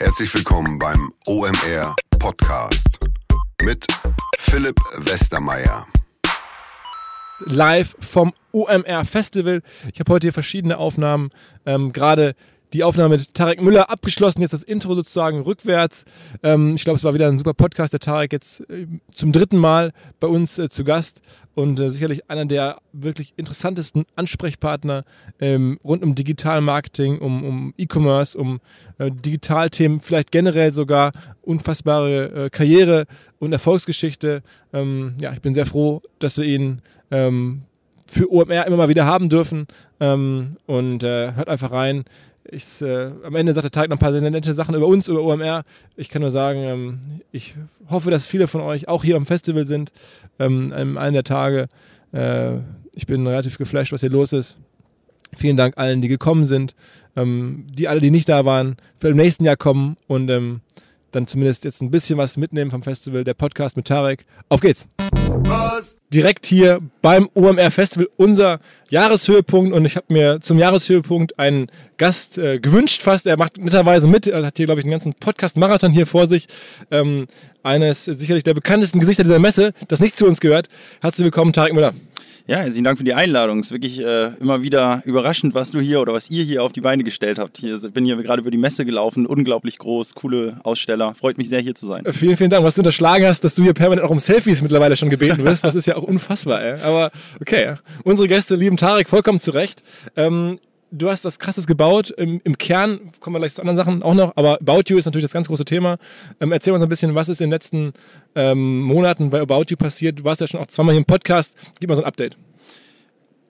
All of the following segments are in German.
Herzlich willkommen beim OMR Podcast mit Philipp Westermeier. Live vom OMR Festival. Ich habe heute hier verschiedene Aufnahmen, ähm, gerade die Aufnahme mit Tarek Müller abgeschlossen, jetzt das Intro sozusagen rückwärts. Ähm, ich glaube, es war wieder ein super Podcast. Der Tarek jetzt äh, zum dritten Mal bei uns äh, zu Gast und äh, sicherlich einer der wirklich interessantesten Ansprechpartner ähm, rund um Digitalmarketing, um, um E-Commerce, um äh, Digitalthemen, vielleicht generell sogar unfassbare äh, Karriere und Erfolgsgeschichte. Ähm, ja, ich bin sehr froh, dass wir ihn ähm, für OMR immer mal wieder haben dürfen ähm, und äh, hört einfach rein ich, äh, am Ende sagt der Tag noch ein paar sehr nette Sachen über uns, über OMR. Ich kann nur sagen, ähm, ich hoffe, dass viele von euch auch hier am Festival sind, ähm, an einem der Tage. Äh, ich bin relativ geflasht, was hier los ist. Vielen Dank allen, die gekommen sind, ähm, die alle, die nicht da waren, für im nächsten Jahr kommen und ähm, dann zumindest jetzt ein bisschen was mitnehmen vom Festival. Der Podcast mit Tarek. Auf geht's! Was? Direkt hier beim OMR Festival unser Jahreshöhepunkt und ich habe mir zum Jahreshöhepunkt einen Gast äh, gewünscht fast. Er macht netterweise mit, er hat hier glaube ich einen ganzen Podcast-Marathon hier vor sich. Ähm, eines sicherlich der bekanntesten Gesichter dieser Messe, das nicht zu uns gehört. Herzlich willkommen, Tarek Müller. Ja, herzlichen Dank für die Einladung. Es ist wirklich äh, immer wieder überraschend, was du hier oder was ihr hier auf die Beine gestellt habt. Ich bin hier gerade über die Messe gelaufen, unglaublich groß, coole Aussteller. Freut mich sehr, hier zu sein. Äh, vielen, vielen Dank. Was du unterschlagen hast, dass du hier permanent auch um Selfies mittlerweile schon gebeten wirst, das ist ja auch unfassbar. Ey. Aber okay, unsere Gäste lieben Tarek vollkommen zurecht. Ähm, du hast was Krasses gebaut. Im, Im, Kern kommen wir gleich zu anderen Sachen auch noch, aber About You ist natürlich das ganz große Thema. Ähm, erzähl uns ein bisschen, was ist in den letzten ähm, Monaten bei About You passiert. Du warst ja schon auch zweimal hier im Podcast. Gib mal so ein Update.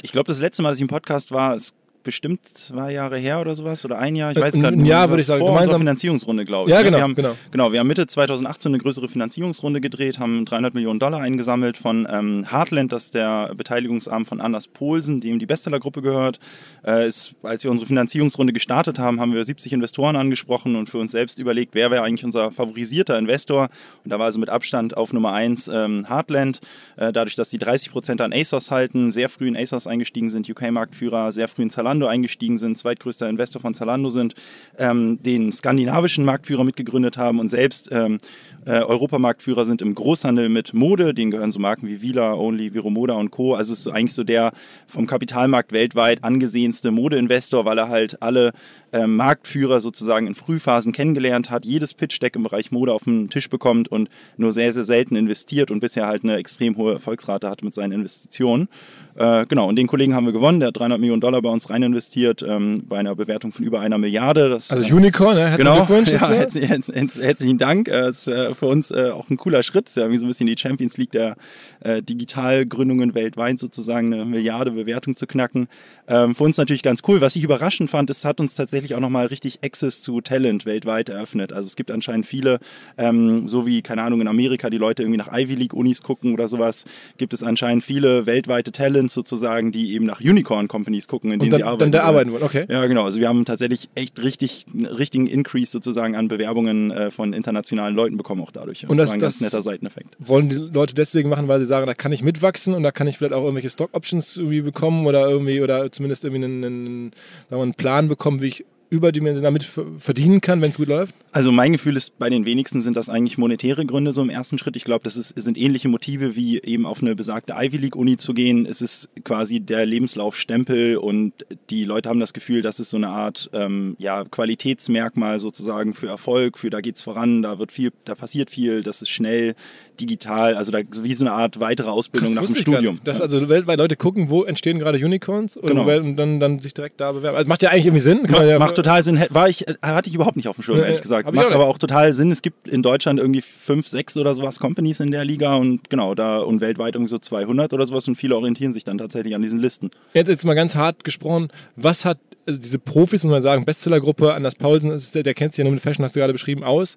Ich glaube, das letzte Mal, dass ich im Podcast war, ist bestimmt zwei Jahre her oder sowas oder ein Jahr, ich weiß gar nicht. Ein Jahr würde ich sagen. Vor gemeinsam unserer Finanzierungsrunde, glaube ich. Ja, genau, wir haben, genau. Genau, wir haben Mitte 2018 eine größere Finanzierungsrunde gedreht, haben 300 Millionen Dollar eingesammelt von ähm, Heartland, das ist der Beteiligungsarm von Anders Polsen, dem die Bestsellergruppe gehört. Äh, ist, als wir unsere Finanzierungsrunde gestartet haben, haben wir 70 Investoren angesprochen und für uns selbst überlegt, wer wäre eigentlich unser favorisierter Investor. Und da war also mit Abstand auf Nummer 1 ähm, Heartland. Äh, dadurch, dass die 30 Prozent an ASOS halten, sehr früh in ASOS eingestiegen sind, UK-Marktführer, sehr früh in Zalando eingestiegen sind, zweitgrößter Investor von Zalando sind, ähm, den skandinavischen Marktführer mitgegründet haben und selbst ähm, äh, Europamarktführer sind im Großhandel mit Mode. Denen gehören so Marken wie Vila, Only, Viromoda und Co. Also ist so eigentlich so der vom Kapitalmarkt weltweit angesehenste Modeinvestor, weil er halt alle äh, Marktführer sozusagen in Frühphasen kennengelernt hat, jedes Pitch-Deck im Bereich Mode auf den Tisch bekommt und nur sehr, sehr selten investiert und bisher halt eine extrem hohe Erfolgsrate hat mit seinen Investitionen. Äh, genau, und den Kollegen haben wir gewonnen. Der hat 300 Millionen Dollar bei uns rein investiert, ähm, bei einer Bewertung von über einer Milliarde. Das, also Unicorn, ne? Herzlichen genau, Glückwunsch. Ja, herzlichen, herzlichen Dank. Äh, das ist für uns äh, auch ein cooler Schritt. Das ist ja wie so ein bisschen die Champions League der äh, Digitalgründungen weltweit sozusagen eine Milliarde Bewertung zu knacken. Ähm, für uns natürlich ganz cool. Was ich überraschend fand, es hat uns tatsächlich auch nochmal richtig Access zu Talent weltweit eröffnet. Also es gibt anscheinend viele, ähm, so wie, keine Ahnung, in Amerika die Leute irgendwie nach Ivy League Unis gucken oder sowas, gibt es anscheinend viele weltweite Talents sozusagen, die eben nach Unicorn Companies gucken, in denen dann, sie arbeiten. Dann da arbeiten wollen, okay. Ja, genau. Also wir haben tatsächlich echt richtig, richtigen Increase sozusagen an Bewerbungen äh, von internationalen Leuten bekommen auch dadurch. Und, und das, das war ein ganz netter Seiteneffekt. Wollen die Leute deswegen machen, weil sie sagen, da kann ich mitwachsen und da kann ich vielleicht auch irgendwelche Stock Options irgendwie bekommen oder irgendwie oder zumindest irgendwie einen, einen, einen Plan bekommen, wie ich überdimensional damit verdienen kann, wenn es gut läuft? Also mein Gefühl ist, bei den wenigsten sind das eigentlich monetäre Gründe so im ersten Schritt. Ich glaube, das ist, sind ähnliche Motive wie eben auf eine besagte Ivy League Uni zu gehen. Es ist quasi der Lebenslaufstempel und die Leute haben das Gefühl, das ist so eine Art ähm, ja, Qualitätsmerkmal sozusagen für Erfolg, für da geht's voran, da wird viel, da passiert viel, das ist schnell, digital, also da wie so eine Art weitere Ausbildung nach dem Studium. Dass also weltweit Leute gucken, wo entstehen gerade Unicorns und, genau. und dann, dann sich direkt da bewerben. Also macht ja eigentlich irgendwie Sinn. Macht, ja macht total Sinn. War ich, hatte ich überhaupt nicht auf dem Schirm, ehrlich gesagt. Macht aber auch total Sinn. Es gibt in Deutschland irgendwie fünf, sechs oder sowas Companies in der Liga und genau, da und weltweit irgendwie so 200 oder sowas und viele orientieren sich dann tatsächlich an diesen Listen. Jetzt, jetzt mal ganz hart gesprochen, was hat also diese Profis, muss man sagen, Bestsellergruppe, Anders Paulsen, der, der kennt sich ja nur mit Fashion, hast du gerade beschrieben, aus.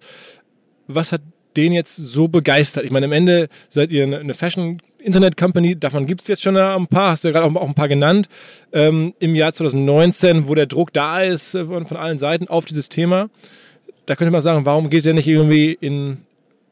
Was hat den jetzt so begeistert? Ich meine, am Ende seid ihr eine Fashion Internet Company, davon gibt es jetzt schon ein paar, hast du ja gerade auch, ein paar genannt, ähm, im Jahr 2019, wo der Druck da ist äh, von, von, allen Seiten auf dieses Thema. Da könnte man sagen, warum geht der nicht irgendwie in,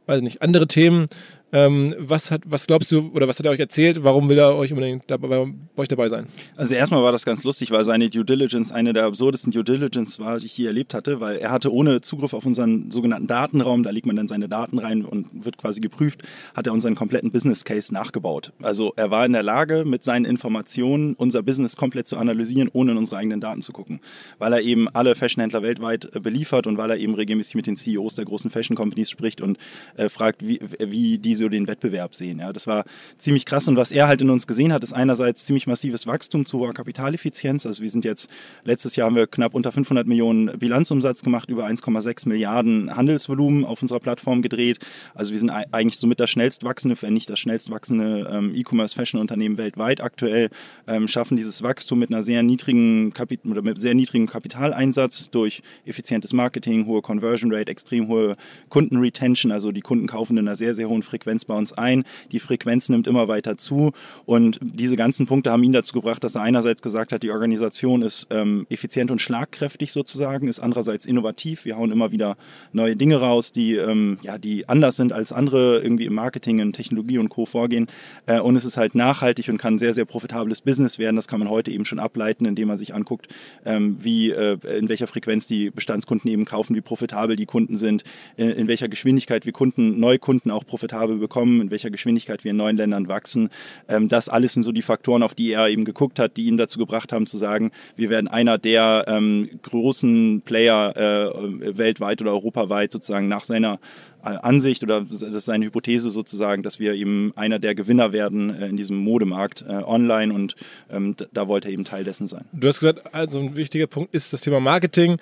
weiß nicht, andere Themen? Ähm, was, hat, was glaubst du oder was hat er euch erzählt? Warum will er euch unbedingt dabei, bei euch dabei sein? Also erstmal war das ganz lustig, weil seine Due Diligence eine der absurdesten Due Diligence war, die ich je erlebt hatte, weil er hatte ohne Zugriff auf unseren sogenannten Datenraum, da legt man dann seine Daten rein und wird quasi geprüft, hat er unseren kompletten Business Case nachgebaut. Also er war in der Lage, mit seinen Informationen unser Business komplett zu analysieren, ohne in unsere eigenen Daten zu gucken. Weil er eben alle Fashionhändler weltweit äh, beliefert und weil er eben regelmäßig mit den CEOs der großen Fashion Companies spricht und äh, fragt, wie, wie diese so den Wettbewerb sehen. Ja, das war ziemlich krass. Und was er halt in uns gesehen hat, ist einerseits ziemlich massives Wachstum zu hoher Kapitaleffizienz. Also wir sind jetzt, letztes Jahr haben wir knapp unter 500 Millionen Bilanzumsatz gemacht, über 1,6 Milliarden Handelsvolumen auf unserer Plattform gedreht. Also wir sind eigentlich somit das schnellst wachsende, wenn nicht das schnellst wachsende ähm, E-Commerce-Fashion-Unternehmen weltweit aktuell, ähm, schaffen dieses Wachstum mit einer sehr niedrigen Kapit oder mit sehr niedrigem Kapitaleinsatz durch effizientes Marketing, hohe Conversion Rate, extrem hohe Kundenretention, also die Kunden kaufen in einer sehr, sehr hohen Frequenz Frequenz bei uns ein. Die Frequenz nimmt immer weiter zu. Und diese ganzen Punkte haben ihn dazu gebracht, dass er einerseits gesagt hat, die Organisation ist ähm, effizient und schlagkräftig sozusagen, ist andererseits innovativ. Wir hauen immer wieder neue Dinge raus, die, ähm, ja, die anders sind als andere irgendwie im Marketing, in Technologie und Co. vorgehen. Äh, und es ist halt nachhaltig und kann ein sehr, sehr profitables Business werden. Das kann man heute eben schon ableiten, indem man sich anguckt, ähm, wie, äh, in welcher Frequenz die Bestandskunden eben kaufen, wie profitabel die Kunden sind, in, in welcher Geschwindigkeit wir Kunden, Neukunden auch profitabel bekommen, in welcher Geschwindigkeit wir in neuen Ländern wachsen. Ähm, das alles sind so die Faktoren, auf die er eben geguckt hat, die ihn dazu gebracht haben zu sagen, wir werden einer der ähm, großen Player äh, weltweit oder europaweit sozusagen nach seiner äh, Ansicht oder das ist seine Hypothese sozusagen, dass wir eben einer der Gewinner werden äh, in diesem Modemarkt online und ähm, da wollte er eben Teil dessen sein. Du hast gesagt, also ein wichtiger Punkt ist das Thema Marketing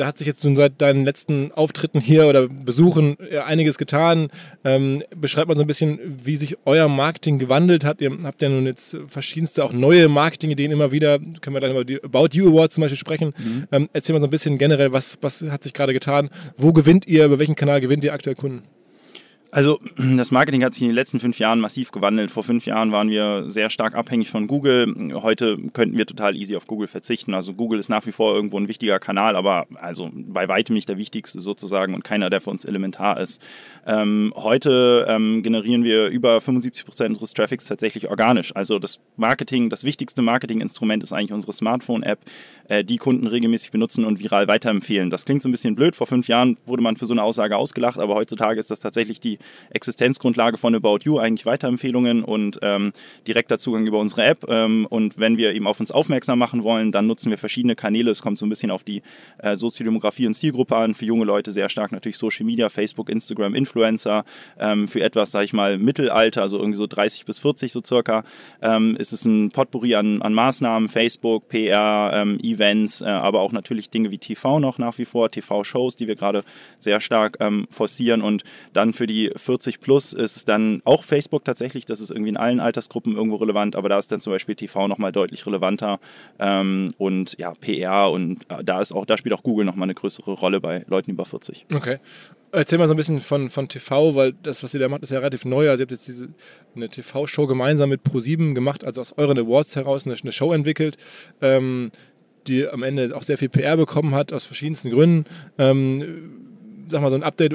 da hat sich jetzt nun seit deinen letzten Auftritten hier oder Besuchen einiges getan. Ähm, beschreibt mal so ein bisschen, wie sich euer Marketing gewandelt hat. Ihr habt ja nun jetzt verschiedenste auch neue Marketingideen immer wieder. Können wir dann über die About You Awards zum Beispiel sprechen. Mhm. Ähm, erzähl mal so ein bisschen generell, was, was hat sich gerade getan? Wo gewinnt ihr? Über welchen Kanal gewinnt ihr aktuell Kunden? Also das Marketing hat sich in den letzten fünf Jahren massiv gewandelt. Vor fünf Jahren waren wir sehr stark abhängig von Google. Heute könnten wir total easy auf Google verzichten. Also Google ist nach wie vor irgendwo ein wichtiger Kanal, aber also bei weitem nicht der wichtigste sozusagen und keiner, der für uns elementar ist. Ähm, heute ähm, generieren wir über 75 Prozent unseres Traffics tatsächlich organisch. Also das Marketing, das wichtigste Marketinginstrument ist eigentlich unsere Smartphone-App, äh, die Kunden regelmäßig benutzen und viral weiterempfehlen. Das klingt so ein bisschen blöd. Vor fünf Jahren wurde man für so eine Aussage ausgelacht, aber heutzutage ist das tatsächlich die Existenzgrundlage von About You, eigentlich Weiterempfehlungen und ähm, direkter Zugang über unsere App. Ähm, und wenn wir eben auf uns aufmerksam machen wollen, dann nutzen wir verschiedene Kanäle. Es kommt so ein bisschen auf die äh, Soziodemografie und Zielgruppe an. Für junge Leute sehr stark natürlich Social Media, Facebook, Instagram, Influencer. Ähm, für etwas, sage ich mal, Mittelalter, also irgendwie so 30 bis 40 so circa, ähm, ist es ein Potpourri an, an Maßnahmen, Facebook, PR, ähm, Events, äh, aber auch natürlich Dinge wie TV noch nach wie vor, TV-Shows, die wir gerade sehr stark ähm, forcieren und dann für die 40 40 plus ist es dann auch Facebook tatsächlich, das ist irgendwie in allen Altersgruppen irgendwo relevant, aber da ist dann zum Beispiel TV nochmal deutlich relevanter ähm, und ja, PR und äh, da ist auch, da spielt auch Google nochmal eine größere Rolle bei Leuten über 40. Okay. Erzähl mal so ein bisschen von, von TV, weil das, was ihr da macht, ist ja relativ neu. Also ihr habt jetzt diese, eine TV-Show gemeinsam mit ProSieben gemacht, also aus euren Awards heraus eine, eine Show entwickelt. Ähm, die am Ende auch sehr viel PR bekommen hat, aus verschiedensten Gründen. Ähm, sag mal, so ein Update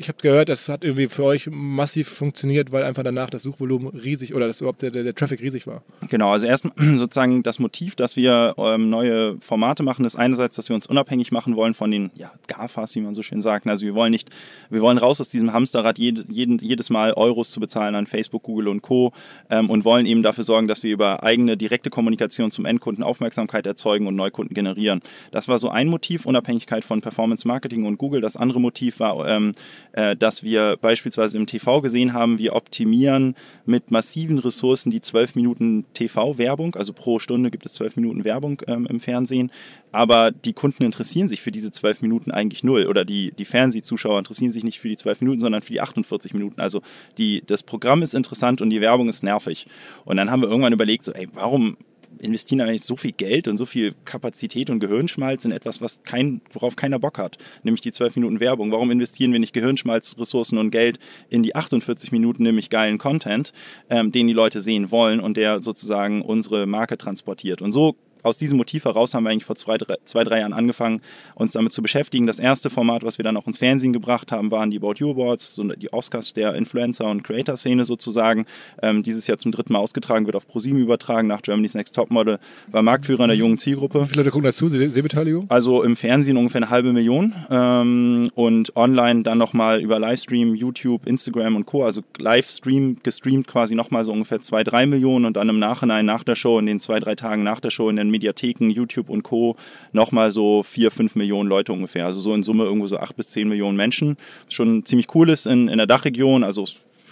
ich habe gehört, das hat irgendwie für euch massiv funktioniert, weil einfach danach das Suchvolumen riesig oder das überhaupt der, der, der Traffic riesig war. Genau, also erstmal sozusagen das Motiv, dass wir ähm, neue Formate machen, ist einerseits, dass wir uns unabhängig machen wollen von den ja, GAFAs, wie man so schön sagt. Also wir wollen nicht, wir wollen raus aus diesem Hamsterrad, jede, jeden, jedes Mal Euros zu bezahlen an Facebook, Google und Co. Ähm, und wollen eben dafür sorgen, dass wir über eigene direkte Kommunikation zum Endkunden Aufmerksamkeit erzeugen und Neukunden generieren. Das war so ein Motiv, Unabhängigkeit von Performance Marketing und Google. Das andere Motiv war ähm, äh, dass wir beispielsweise im TV gesehen haben, wir optimieren mit massiven Ressourcen die 12 Minuten TV-Werbung, also pro Stunde gibt es 12 Minuten Werbung ähm, im Fernsehen, aber die Kunden interessieren sich für diese 12 Minuten eigentlich null oder die, die Fernsehzuschauer interessieren sich nicht für die 12 Minuten, sondern für die 48 Minuten. Also die, das Programm ist interessant und die Werbung ist nervig. Und dann haben wir irgendwann überlegt, so, ey, warum investieren eigentlich so viel Geld und so viel Kapazität und Gehirnschmalz in etwas, was kein, worauf keiner Bock hat, nämlich die 12 Minuten Werbung. Warum investieren wir nicht Gehirnschmalz, Ressourcen und Geld in die 48 Minuten, nämlich geilen Content, ähm, den die Leute sehen wollen und der sozusagen unsere Marke transportiert? Und so aus diesem Motiv heraus haben wir eigentlich vor zwei drei, zwei, drei Jahren angefangen, uns damit zu beschäftigen. Das erste Format, was wir dann auch ins Fernsehen gebracht haben, waren die About You Awards, so die Oscars der Influencer- und Creator-Szene sozusagen. Ähm, dieses Jahr zum dritten Mal ausgetragen, wird auf ProSieben übertragen, nach Germany's Next Topmodel, war Marktführer in der jungen Zielgruppe. Wie viele Leute gucken dazu? Sehbeteiligung? Also im Fernsehen ungefähr eine halbe Million ähm, und online dann nochmal über Livestream, YouTube, Instagram und Co. Also Livestream gestreamt quasi nochmal so ungefähr zwei, drei Millionen und dann im Nachhinein nach der Show, in den zwei, drei Tagen nach der Show in den Mediatheken, YouTube und Co. nochmal so vier, fünf Millionen Leute ungefähr. Also so in Summe irgendwo so acht bis zehn Millionen Menschen. Schon ziemlich cool ist in, in der Dachregion. Also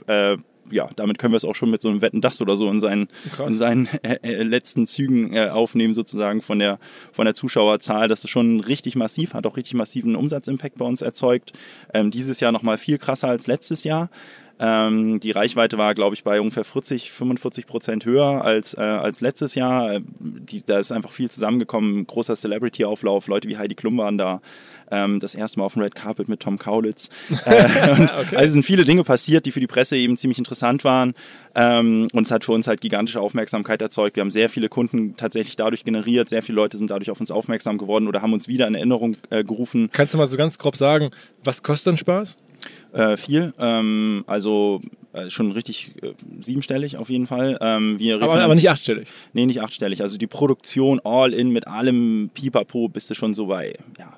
äh, ja, damit können wir es auch schon mit so einem Wetten das oder so in seinen, in seinen äh, äh, letzten Zügen äh, aufnehmen, sozusagen von der, von der Zuschauerzahl. Das ist schon richtig massiv, hat auch richtig massiven Umsatzimpact bei uns erzeugt. Ähm, dieses Jahr nochmal viel krasser als letztes Jahr. Ähm, die Reichweite war, glaube ich, bei ungefähr 40, 45 Prozent höher als, äh, als letztes Jahr. Äh, die, da ist einfach viel zusammengekommen. Großer Celebrity-Auflauf, Leute wie Heidi Klum waren da. Ähm, das erste Mal auf dem Red Carpet mit Tom Kaulitz. Äh, und okay. Also sind viele Dinge passiert, die für die Presse eben ziemlich interessant waren. Ähm, und es hat für uns halt gigantische Aufmerksamkeit erzeugt. Wir haben sehr viele Kunden tatsächlich dadurch generiert. Sehr viele Leute sind dadurch auf uns aufmerksam geworden oder haben uns wieder in Erinnerung äh, gerufen. Kannst du mal so ganz grob sagen, was kostet denn Spaß? Äh, viel. Ähm, also äh, schon richtig äh, siebenstellig auf jeden Fall. Ähm, wir aber, aber nicht achtstellig? Nee, nicht achtstellig. Also die Produktion all in mit allem Pipapo bist du schon so bei, ja,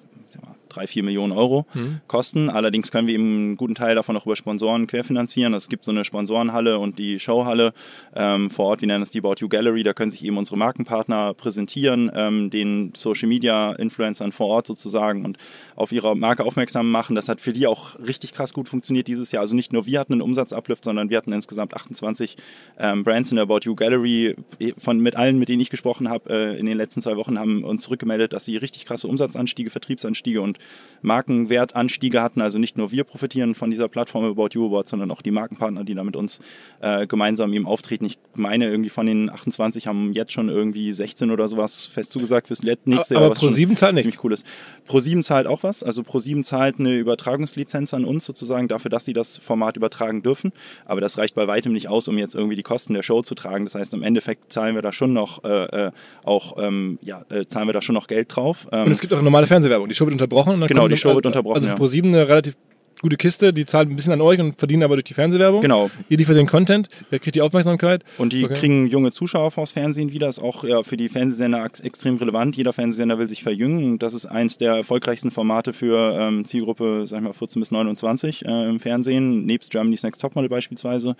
drei, vier Millionen Euro mhm. kosten. Allerdings können wir eben einen guten Teil davon auch über Sponsoren querfinanzieren. Es gibt so eine Sponsorenhalle und die Showhalle ähm, vor Ort, wir nennen es die About You Gallery. Da können sich eben unsere Markenpartner präsentieren, ähm, den Social Media Influencern vor Ort sozusagen und auf ihre Marke aufmerksam machen. Das hat für die auch richtig krass gut funktioniert dieses Jahr. Also nicht nur wir hatten einen Umsatzuplift, sondern wir hatten insgesamt 28 ähm, Brands in der About You Gallery. Von mit allen, mit denen ich gesprochen habe äh, in den letzten zwei Wochen, haben uns zurückgemeldet, dass sie richtig krasse Umsatzanstiege, Vertriebsanstiege und Markenwertanstiege hatten. Also nicht nur wir profitieren von dieser Plattform About You Awards, sondern auch die Markenpartner, die da mit uns äh, gemeinsam eben auftreten. Ich meine, irgendwie von den 28 haben jetzt schon irgendwie 16 oder sowas fest zugesagt fürs nächste Jahr. Aber Pro7 zahlt nichts. Cool ist. Pro7 zahlt auch was. Also Pro7 zahlt eine Übertragungslizenz an uns sozusagen dafür, dass sie das Format übertragen dürfen. Aber das reicht bei weitem nicht aus, um jetzt irgendwie die Kosten der Show zu tragen. Das heißt, im Endeffekt zahlen wir da schon noch äh, äh auch ähm, ja, äh, zahlen wir da schon noch Geld drauf. Ähm, und es gibt auch eine normale Fernsehwerbung. Die Show wird unterbrochen. Genau, die Show wird unterbrochen. Also Pro 7 eine relativ gute Kiste, die zahlen ein bisschen an euch und verdienen aber durch die Fernsehwerbung. Genau. Ihr liefert den Content, ihr kriegt die Aufmerksamkeit. Und die okay. kriegen junge Zuschauer vors Fernsehen wieder. Ist auch ja, für die Fernsehsender extrem relevant. Jeder Fernsehsender will sich verjüngen. Das ist eins der erfolgreichsten Formate für ähm, Zielgruppe, sag ich mal, 14 bis 29 äh, im Fernsehen, nebst Germany's Next Topmodel beispielsweise.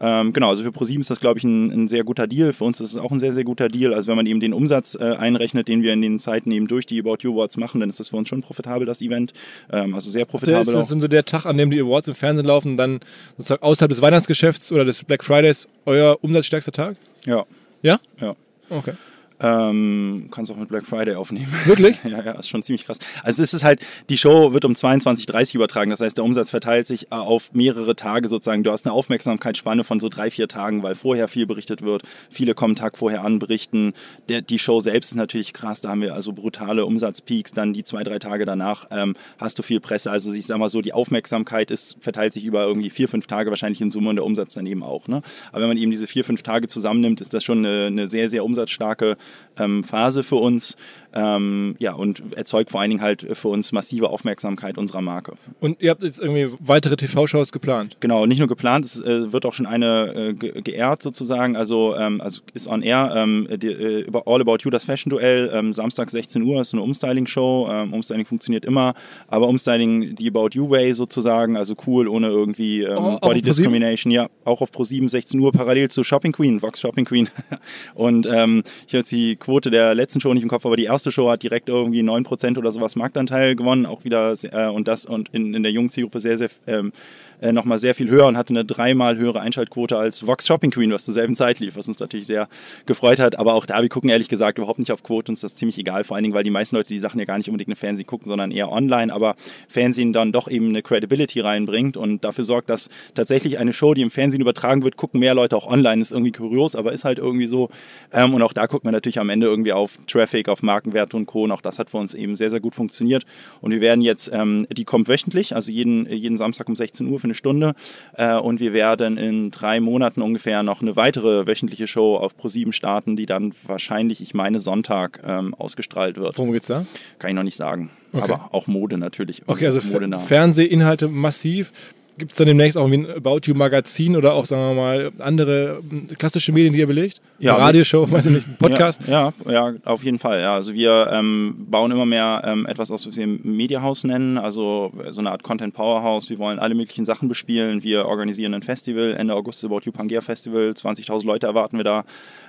Ähm, genau, also für ProSieben ist das, glaube ich, ein, ein, sehr guter Deal. Für uns ist es auch ein sehr, sehr guter Deal. Also wenn man eben den Umsatz äh, einrechnet, den wir in den Zeiten eben durch die About You Awards machen, dann ist das für uns schon profitabel, das Event. Ähm, also sehr profitabel. Das ist, auch. so der Tag, an dem die Awards im Fernsehen laufen, dann sozusagen außerhalb des Weihnachtsgeschäfts oder des Black Fridays euer umsatzstärkster Tag? Ja. Ja? Ja. Okay. Ähm, kannst auch mit Black Friday aufnehmen. Wirklich? ja, ja, ist schon ziemlich krass. Also es ist halt, die Show wird um 22.30 Uhr übertragen. Das heißt, der Umsatz verteilt sich äh, auf mehrere Tage sozusagen. Du hast eine Aufmerksamkeitsspanne von so drei, vier Tagen, weil vorher viel berichtet wird. Viele kommen Tag vorher an, berichten. Der, die Show selbst ist natürlich krass. Da haben wir also brutale Umsatzpeaks. Dann die zwei, drei Tage danach ähm, hast du viel Presse. Also ich sag mal so, die Aufmerksamkeit ist, verteilt sich über irgendwie vier, fünf Tage wahrscheinlich in Summe und der Umsatz dann eben auch. Ne? Aber wenn man eben diese vier, fünf Tage zusammennimmt, ist das schon eine, eine sehr, sehr umsatzstarke ähm, Phase für uns. Ähm, ja, und erzeugt vor allen Dingen halt für uns massive Aufmerksamkeit unserer Marke. Und ihr habt jetzt irgendwie weitere TV-Shows geplant? Genau, nicht nur geplant, es äh, wird auch schon eine äh, ge geehrt sozusagen, also, ähm, also ist on air, ähm, die, äh, über All About You, das Fashion-Duell, ähm, Samstag 16 Uhr, ist eine Umstyling-Show, ähm, Umstyling funktioniert immer, aber Umstyling die About You Way sozusagen, also cool, ohne irgendwie ähm, oh, Body Discrimination, ja, auch auf Pro7 16 Uhr, parallel zu Shopping Queen, Vox Shopping Queen. Und ähm, ich habe jetzt die Quote der letzten Show nicht im Kopf, aber die erste Show hat direkt irgendwie 9% oder sowas Marktanteil gewonnen, auch wieder äh, und das und in, in der jungen Zielgruppe sehr, sehr ähm, äh, nochmal sehr viel höher und hatte eine dreimal höhere Einschaltquote als Vox Shopping Queen, was zur selben Zeit lief, was uns natürlich sehr gefreut hat. Aber auch da, wir gucken ehrlich gesagt überhaupt nicht auf Quote, uns ist das ziemlich egal, vor allen Dingen, weil die meisten Leute die Sachen ja gar nicht unbedingt im Fernsehen gucken, sondern eher online, aber Fernsehen dann doch eben eine Credibility reinbringt und dafür sorgt, dass tatsächlich eine Show, die im Fernsehen übertragen wird, gucken mehr Leute auch online. Ist irgendwie kurios, aber ist halt irgendwie so. Ähm, und auch da guckt man natürlich am Ende irgendwie auf Traffic, auf Markenwert Markenwerte und Co. Und auch das hat für uns eben sehr, sehr gut funktioniert. Und wir werden jetzt, ähm, die kommt wöchentlich, also jeden, jeden Samstag um 16 Uhr für eine Stunde. Äh, und wir werden in drei Monaten ungefähr noch eine weitere wöchentliche Show auf Pro7 starten, die dann wahrscheinlich, ich meine, Sonntag ähm, ausgestrahlt wird. Worum geht's da? Kann ich noch nicht sagen. Okay. Aber auch Mode natürlich. Okay, also. Fernsehinhalte massiv. Gibt es dann demnächst auch ein About You Magazin oder auch, sagen wir mal, andere ähm, klassische Medien, die ihr belegt? Ja, Eine Radioshow, weiß ich nicht, Podcast? Ja, ja, ja, auf jeden Fall. Ja. Also wir ähm, bauen immer mehr ähm, etwas aus, was wir Mediahaus nennen, also so eine Art Content Powerhouse. Wir wollen alle möglichen Sachen bespielen. Wir organisieren ein Festival, Ende August About You Pangea Festival. 20.000 Leute erwarten wir da.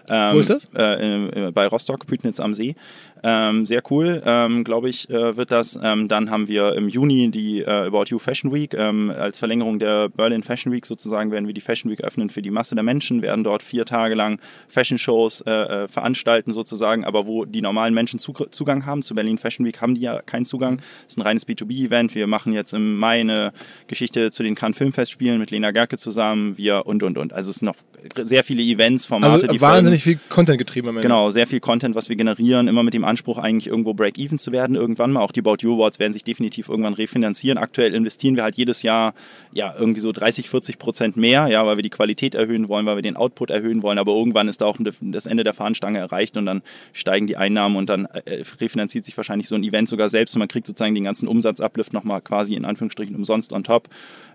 Ähm, Wo ist das? Äh, äh, bei Rostock, Pütnitz am See. Ähm, sehr cool, ähm, glaube ich, äh, wird das. Ähm, dann haben wir im Juni die äh, About You Fashion Week. Ähm, als Verlängerung der Berlin Fashion Week sozusagen werden wir die Fashion Week öffnen für die Masse der Menschen, werden dort vier Tage lang Fashion Shows äh, äh, veranstalten sozusagen, aber wo die normalen Menschen Zug Zugang haben. Zu Berlin Fashion Week haben die ja keinen Zugang. Es ist ein reines B2B-Event. Wir machen jetzt im Mai eine Geschichte zu den Cannes Filmfestspielen mit Lena Gerke zusammen. Wir und und und. Also es sind noch sehr viele Events, Formate, Also die wahnsinnig viel Content getrieben am Ende. Genau, sehr viel Content, was wir generieren, immer mit dem Anspruch, eigentlich irgendwo Break-Even zu werden. Irgendwann mal. Auch die About You Awards werden sich definitiv irgendwann refinanzieren. Aktuell investieren wir halt jedes Jahr ja irgendwie so 30, 40 Prozent mehr, ja, weil wir die Qualität erhöhen wollen, weil wir den Output erhöhen wollen. Aber irgendwann ist da auch das Ende der Fahnenstange erreicht und dann steigen die Einnahmen und dann äh, refinanziert sich wahrscheinlich so ein Event sogar selbst und man kriegt sozusagen den ganzen Umsatzuplift nochmal quasi in Anführungsstrichen umsonst on top.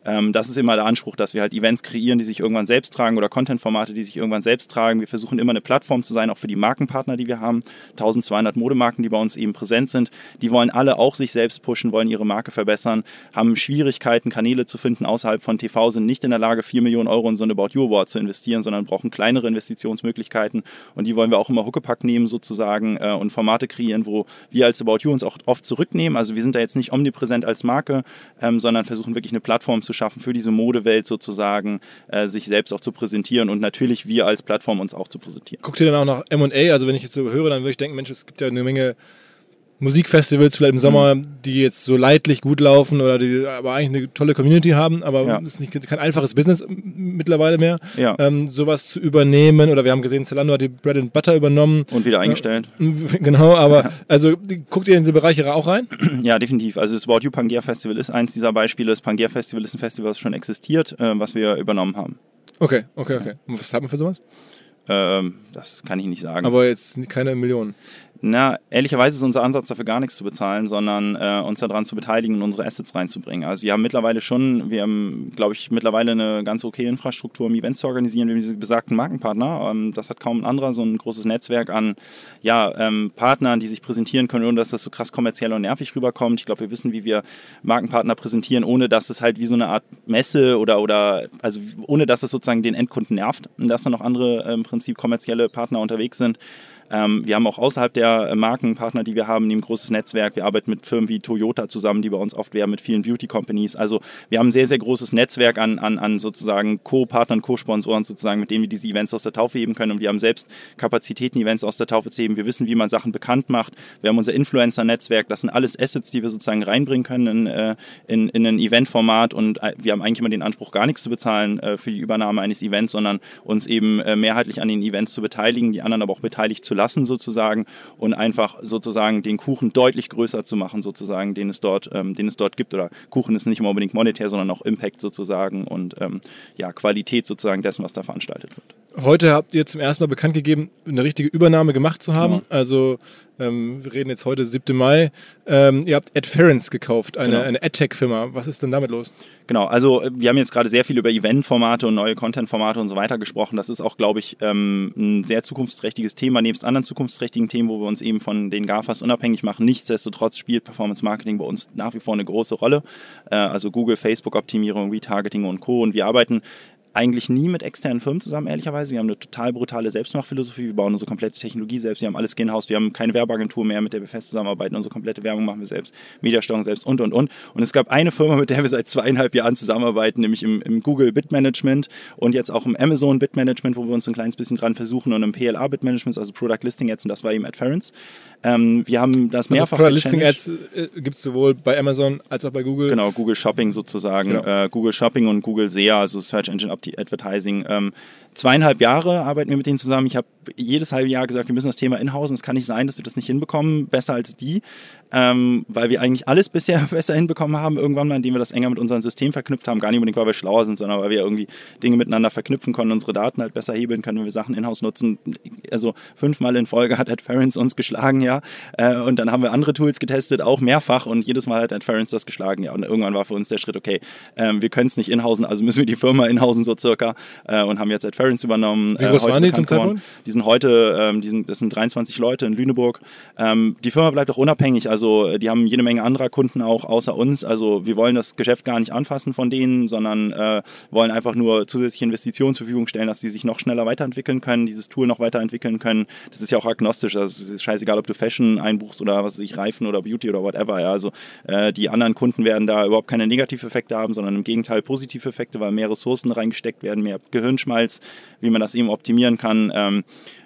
Ähm, das ist immer der Anspruch, dass wir halt Events kreieren, die sich irgendwann selbst tragen oder Content-Formate, die sich irgendwann selbst tragen. Wir versuchen immer eine Plattform zu sein, auch für die Markenpartner, die wir haben. 1200 Modemarken, die bei uns eben präsent sind. Die wollen alle auch sich selbst pushen, wollen ihre Marke verbessern, haben Schwierigkeiten, Kanäle zu finden außerhalb von TV, sind nicht in der Lage, 4 Millionen Euro in so eine About You Award zu investieren, sondern brauchen kleinere Investitionsmöglichkeiten. Und die wollen wir auch immer Huckepack nehmen sozusagen äh, und Formate kreieren, wo wir als About You uns auch oft zurücknehmen. Also wir sind da jetzt nicht omnipräsent als Marke, ähm, sondern versuchen wirklich eine Plattform zu schaffen für diese Modewelt sozusagen, äh, sich selbst auch zu präsentieren und natürlich wir als Plattform uns auch zu präsentieren. Guckt ihr dann auch nach M&A? Also wenn ich jetzt so höre, dann würde ich denken, Mensch, es gibt ja eine Menge Musikfestivals vielleicht im Sommer, die jetzt so leidlich gut laufen oder die aber eigentlich eine tolle Community haben, aber Ja. es ist nicht, kein einfaches Business mittlerweile mehr, Ja. ähm, sowas zu übernehmen. Oder wir haben gesehen, Zalando hat die Bread and Butter übernommen. Und wieder eingestellt. Genau, aber also die- guckt ihr in diese Bereiche auch rein? Ja, definitiv. Also das About You Pangea Festival ist eins dieser Beispiele. Das Pangea Festival ist ein Festival, das schon existiert, äh, was wir übernommen haben. Okay, okay, okay. Und was hat man für sowas? Ähm, das kann ich nicht sagen. Aber jetzt keine Millionen. Na, ehrlicherweise ist unser Ansatz dafür gar nichts zu bezahlen, sondern äh, uns daran zu beteiligen und unsere Assets reinzubringen. Also wir haben mittlerweile schon, wir haben, glaube ich, mittlerweile eine ganz okay Infrastruktur, um Events zu organisieren. Haben diese besagten Markenpartner. Ähm, das hat kaum ein anderer, so ein großes Netzwerk an ja, ähm, Partnern, die sich präsentieren können, ohne dass das so krass kommerziell und nervig rüberkommt. Ich glaube, wir wissen, wie wir Markenpartner präsentieren, ohne dass es halt wie so eine Art Messe oder, oder also ohne dass es sozusagen den Endkunden nervt und dass da noch andere im Prinzip kommerzielle Partner unterwegs sind. Ähm, wir haben auch außerhalb der äh, Markenpartner, die wir haben, ein großes Netzwerk. Wir arbeiten mit Firmen wie Toyota zusammen, die bei uns oft werben, mit vielen Beauty-Companies. Also wir haben ein sehr, sehr großes Netzwerk an, an, an sozusagen Co-Partnern, Co-Sponsoren sozusagen, mit denen wir diese Events aus der Taufe heben können. Und wir haben selbst Kapazitäten, Events aus der Taufe zu heben. Wir wissen, wie man Sachen bekannt macht. Wir haben unser Influencer-Netzwerk. Das sind alles Assets, die wir sozusagen reinbringen können in, äh, in, in ein Eventformat. Und äh, wir haben eigentlich immer den Anspruch, gar nichts zu bezahlen für die Übernahme eines Events, sondern uns eben mehrheitlich an den Events zu beteiligen, die anderen aber auch beteiligt zu lassen sozusagen und einfach sozusagen den Kuchen deutlich größer zu machen sozusagen, den es dort, ähm, den es dort gibt. Oder Kuchen ist nicht immer unbedingt monetär, sondern auch Impact sozusagen und ähm, ja Qualität sozusagen dessen, was da veranstaltet wird. Heute habt ihr zum ersten Mal bekannt gegeben, eine richtige Übernahme gemacht zu haben. Genau. Also ähm, wir reden jetzt heute 7. Mai. Ähm, ihr habt Adference gekauft, eine, Genau. eine AdTech-Firma. Was ist denn damit los? Genau, also äh, wir haben jetzt gerade sehr viel über Event-Formate und neue Content-Formate und so weiter gesprochen. Das ist auch, glaube ich, ähm, ein sehr zukunftsträchtiges Thema, nebst anderen zukunftsträchtigen Themen, wo wir uns eben von den GAFAs unabhängig machen. Nichtsdestotrotz spielt Performance Marketing bei uns nach wie vor eine große Rolle. Äh, also Google, Facebook-Optimierung, Retargeting und Co. Und wir arbeiten eigentlich nie mit externen Firmen zusammen, ehrlicherweise. Wir haben eine total brutale Selbstmachphilosophie. Wir bauen unsere komplette Technologie selbst. Wir haben alles in-house. Wir haben keine Werbeagentur mehr, mit der wir fest zusammenarbeiten. Unsere komplette Werbung machen wir selbst. Mediasteuerung selbst und, und, und. Und es gab eine Firma, mit der wir seit zweieinhalb Jahren zusammenarbeiten, nämlich im, im Google Bid Management und jetzt auch im Amazon Bid Management, wo wir uns ein kleines bisschen dran versuchen und im PLA Bid Management, also Product Listing Ads. Und das war eben Adference. Ähm, wir haben das Also mehrfach Product Listing. Ads äh, gibt es sowohl bei Amazon als auch bei Google. Genau, Google Shopping sozusagen. Genau. Äh, Google Shopping und Google SEA, also Search Engine Advertising. Ähm, zweieinhalb Jahre arbeiten wir mit denen zusammen. Ich habe jedes halbe Jahr gesagt, wir müssen das Thema inhausen. Es kann nicht sein, dass wir das nicht hinbekommen, besser als die, ähm, weil wir eigentlich alles bisher besser hinbekommen haben, irgendwann mal, indem wir das enger mit unserem System verknüpft haben. Gar nicht unbedingt, weil wir schlauer sind, sondern weil wir irgendwie Dinge miteinander verknüpfen können, unsere Daten halt besser hebeln können, wenn wir Sachen in-house nutzen. Also fünfmal in Folge hat AdFerence uns geschlagen, ja. Äh, und dann haben wir andere Tools getestet, auch mehrfach und jedes Mal hat AdFerence das geschlagen, ja. Und irgendwann war für uns der Schritt, okay, ähm, wir können es nicht inhausen, also müssen wir die Firma inhausen so circa äh, und haben jetzt AdFerence übernommen. Wie groß äh, waren die zum Zeitpunkt? Die sind heute, ähm, die sind, das sind 23 Leute in Lüneburg. Ähm, die Firma bleibt auch unabhängig, also äh, die haben jede Menge anderer Kunden auch außer uns. Also wir wollen das Geschäft gar nicht anfassen von denen, sondern äh, wollen einfach nur zusätzliche Investitionen zur Verfügung stellen, dass sie sich noch schneller weiterentwickeln können, dieses Tool noch weiterentwickeln können. Das ist ja auch agnostisch, also es ist scheißegal, ob du Fashion einbuchst oder was weiß ich, Reifen oder Beauty oder whatever. Ja. Also äh, die anderen Kunden werden da überhaupt keine Negativeffekte haben, sondern im Gegenteil positive Effekte, weil mehr Ressourcen reingesteckt werden, mehr Gehirnschmalz, wie man das eben optimieren kann. Ähm,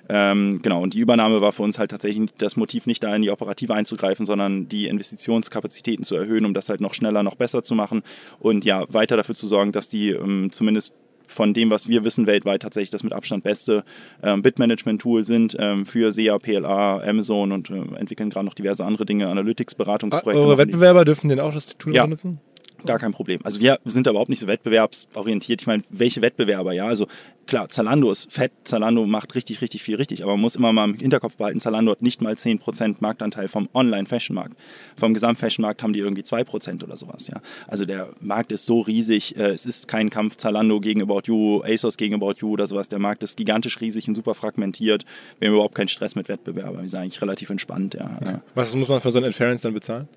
ähm, genau, und die Übernahme war für uns halt tatsächlich das Motiv, nicht da in die Operative einzugreifen, sondern die Investitionskapazitäten zu erhöhen, um das halt noch schneller, noch besser zu machen und ja, weiter dafür zu sorgen, dass die ähm, zumindest von dem, was wir wissen, weltweit tatsächlich das mit Abstand beste ähm, Bitmanagement-Tool sind ähm, für SEA, PLA, Amazon und äh, entwickeln gerade noch diverse andere Dinge, Analytics-Beratungsprojekte. Eure Wettbewerber dürfen den auch das Tool ja. benutzen? Gar kein Problem. Also wir sind da überhaupt nicht so wettbewerbsorientiert. Ich meine, welche Wettbewerber, ja? Also klar, Zalando ist fett, Zalando macht richtig, richtig viel richtig, aber man muss immer mal im Hinterkopf behalten, Zalando hat nicht mal 10% Marktanteil vom Online-Fashion-Markt. Vom Gesamt-Fashion-Markt haben die irgendwie 2% oder sowas, ja. Also der Markt ist so riesig, äh, es ist kein Kampf Zalando gegen About You, ASOS gegen About You oder sowas. Der Markt ist gigantisch riesig und super fragmentiert. Wir haben überhaupt keinen Stress mit Wettbewerbern. Wir sind eigentlich relativ entspannt, ja. Okay. Was muss man für so ein Inference dann bezahlen?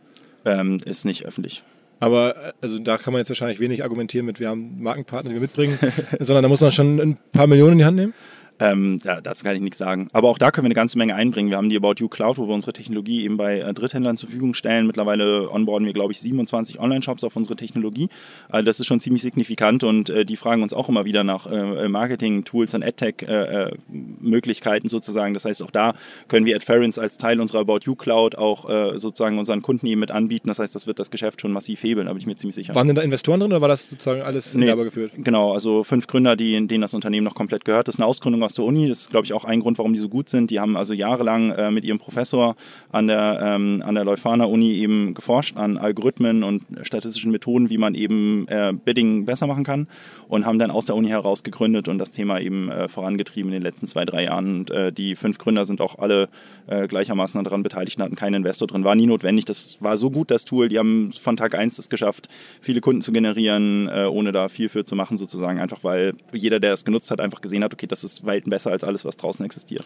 Ähm, ist nicht öffentlich. Aber äh, also da kann man jetzt wahrscheinlich wenig argumentieren mit, wir haben Markenpartner, die wir mitbringen, sondern da muss man schon ein paar Millionen in die Hand nehmen. Ähm, ja, dazu kann ich nichts sagen. Aber auch da können wir eine ganze Menge einbringen. Wir haben die About You Cloud, wo wir unsere Technologie eben bei äh, Dritthändlern zur Verfügung stellen. Mittlerweile onboarden wir, glaube ich, 27 Online-Shops auf unsere Technologie. Also das ist schon ziemlich signifikant und äh, die fragen uns auch immer wieder nach äh, Marketing-Tools und AdTech-Möglichkeiten äh, sozusagen. Das heißt, auch da können wir AdFerence als Teil unserer About You Cloud auch äh, sozusagen unseren Kunden eben mit anbieten. Das heißt, das wird das Geschäft schon massiv hebeln, da bin ich mir ziemlich sicher. Waren denn da Investoren drin oder war das sozusagen alles nee, geführt? Genau, also fünf Gründer, die, denen das Unternehmen noch komplett gehört. Das ist eine Ausgründung aus der Uni. Das ist, glaube ich, auch ein Grund, warum die so gut sind. Die haben also jahrelang äh, mit ihrem Professor an der, ähm, an der Leuphana Uni eben geforscht an Algorithmen und statistischen Methoden, wie man eben äh, Bidding besser machen kann und haben dann aus der Uni heraus gegründet und das Thema eben äh, vorangetrieben in den letzten zwei, drei Jahren. Und äh, die fünf Gründer sind auch alle äh, gleichermaßen daran beteiligt und hatten keinen Investor drin. War nie notwendig. Das war so gut, das Tool. Die haben von Tag eins das geschafft, viele Kunden zu generieren, äh, ohne da viel für zu machen sozusagen. Einfach weil jeder, der es genutzt hat, einfach gesehen hat, okay, das ist Welten besser als alles, was draußen existiert.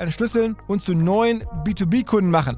entschlüsseln und zu neuen B2B-Kunden machen.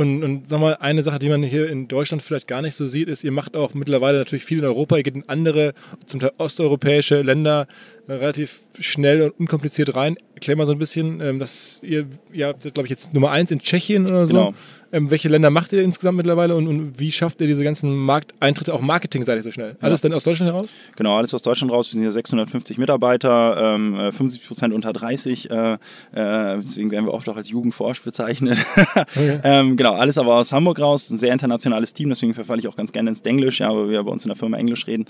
Und, und sag mal, eine Sache, die man hier in Deutschland vielleicht gar nicht so sieht, ist, ihr macht auch mittlerweile natürlich viel in Europa, ihr geht in andere, zum Teil osteuropäische Länder äh, relativ schnell und unkompliziert rein. Erklär mal so ein bisschen, ähm, dass ihr, ihr habt, glaube ich, jetzt Nummer eins in Tschechien oder so. Genau. Ähm, welche Länder macht ihr insgesamt mittlerweile und, und wie schafft ihr diese ganzen Markteintritte auch marketingseitig so schnell? Alles dann aus Deutschland heraus? Genau, alles aus Deutschland raus. Wir sind hier 650 Mitarbeiter, ähm, äh, 75 Prozent unter 30. Äh, äh, deswegen werden wir oft auch als jugendforsch bezeichnet. Okay. ähm, genau, alles aber aus Hamburg raus. Ein sehr internationales Team, deswegen verfalle ich auch ganz gerne ins Englisch, ja, weil wir bei uns in der Firma Englisch reden.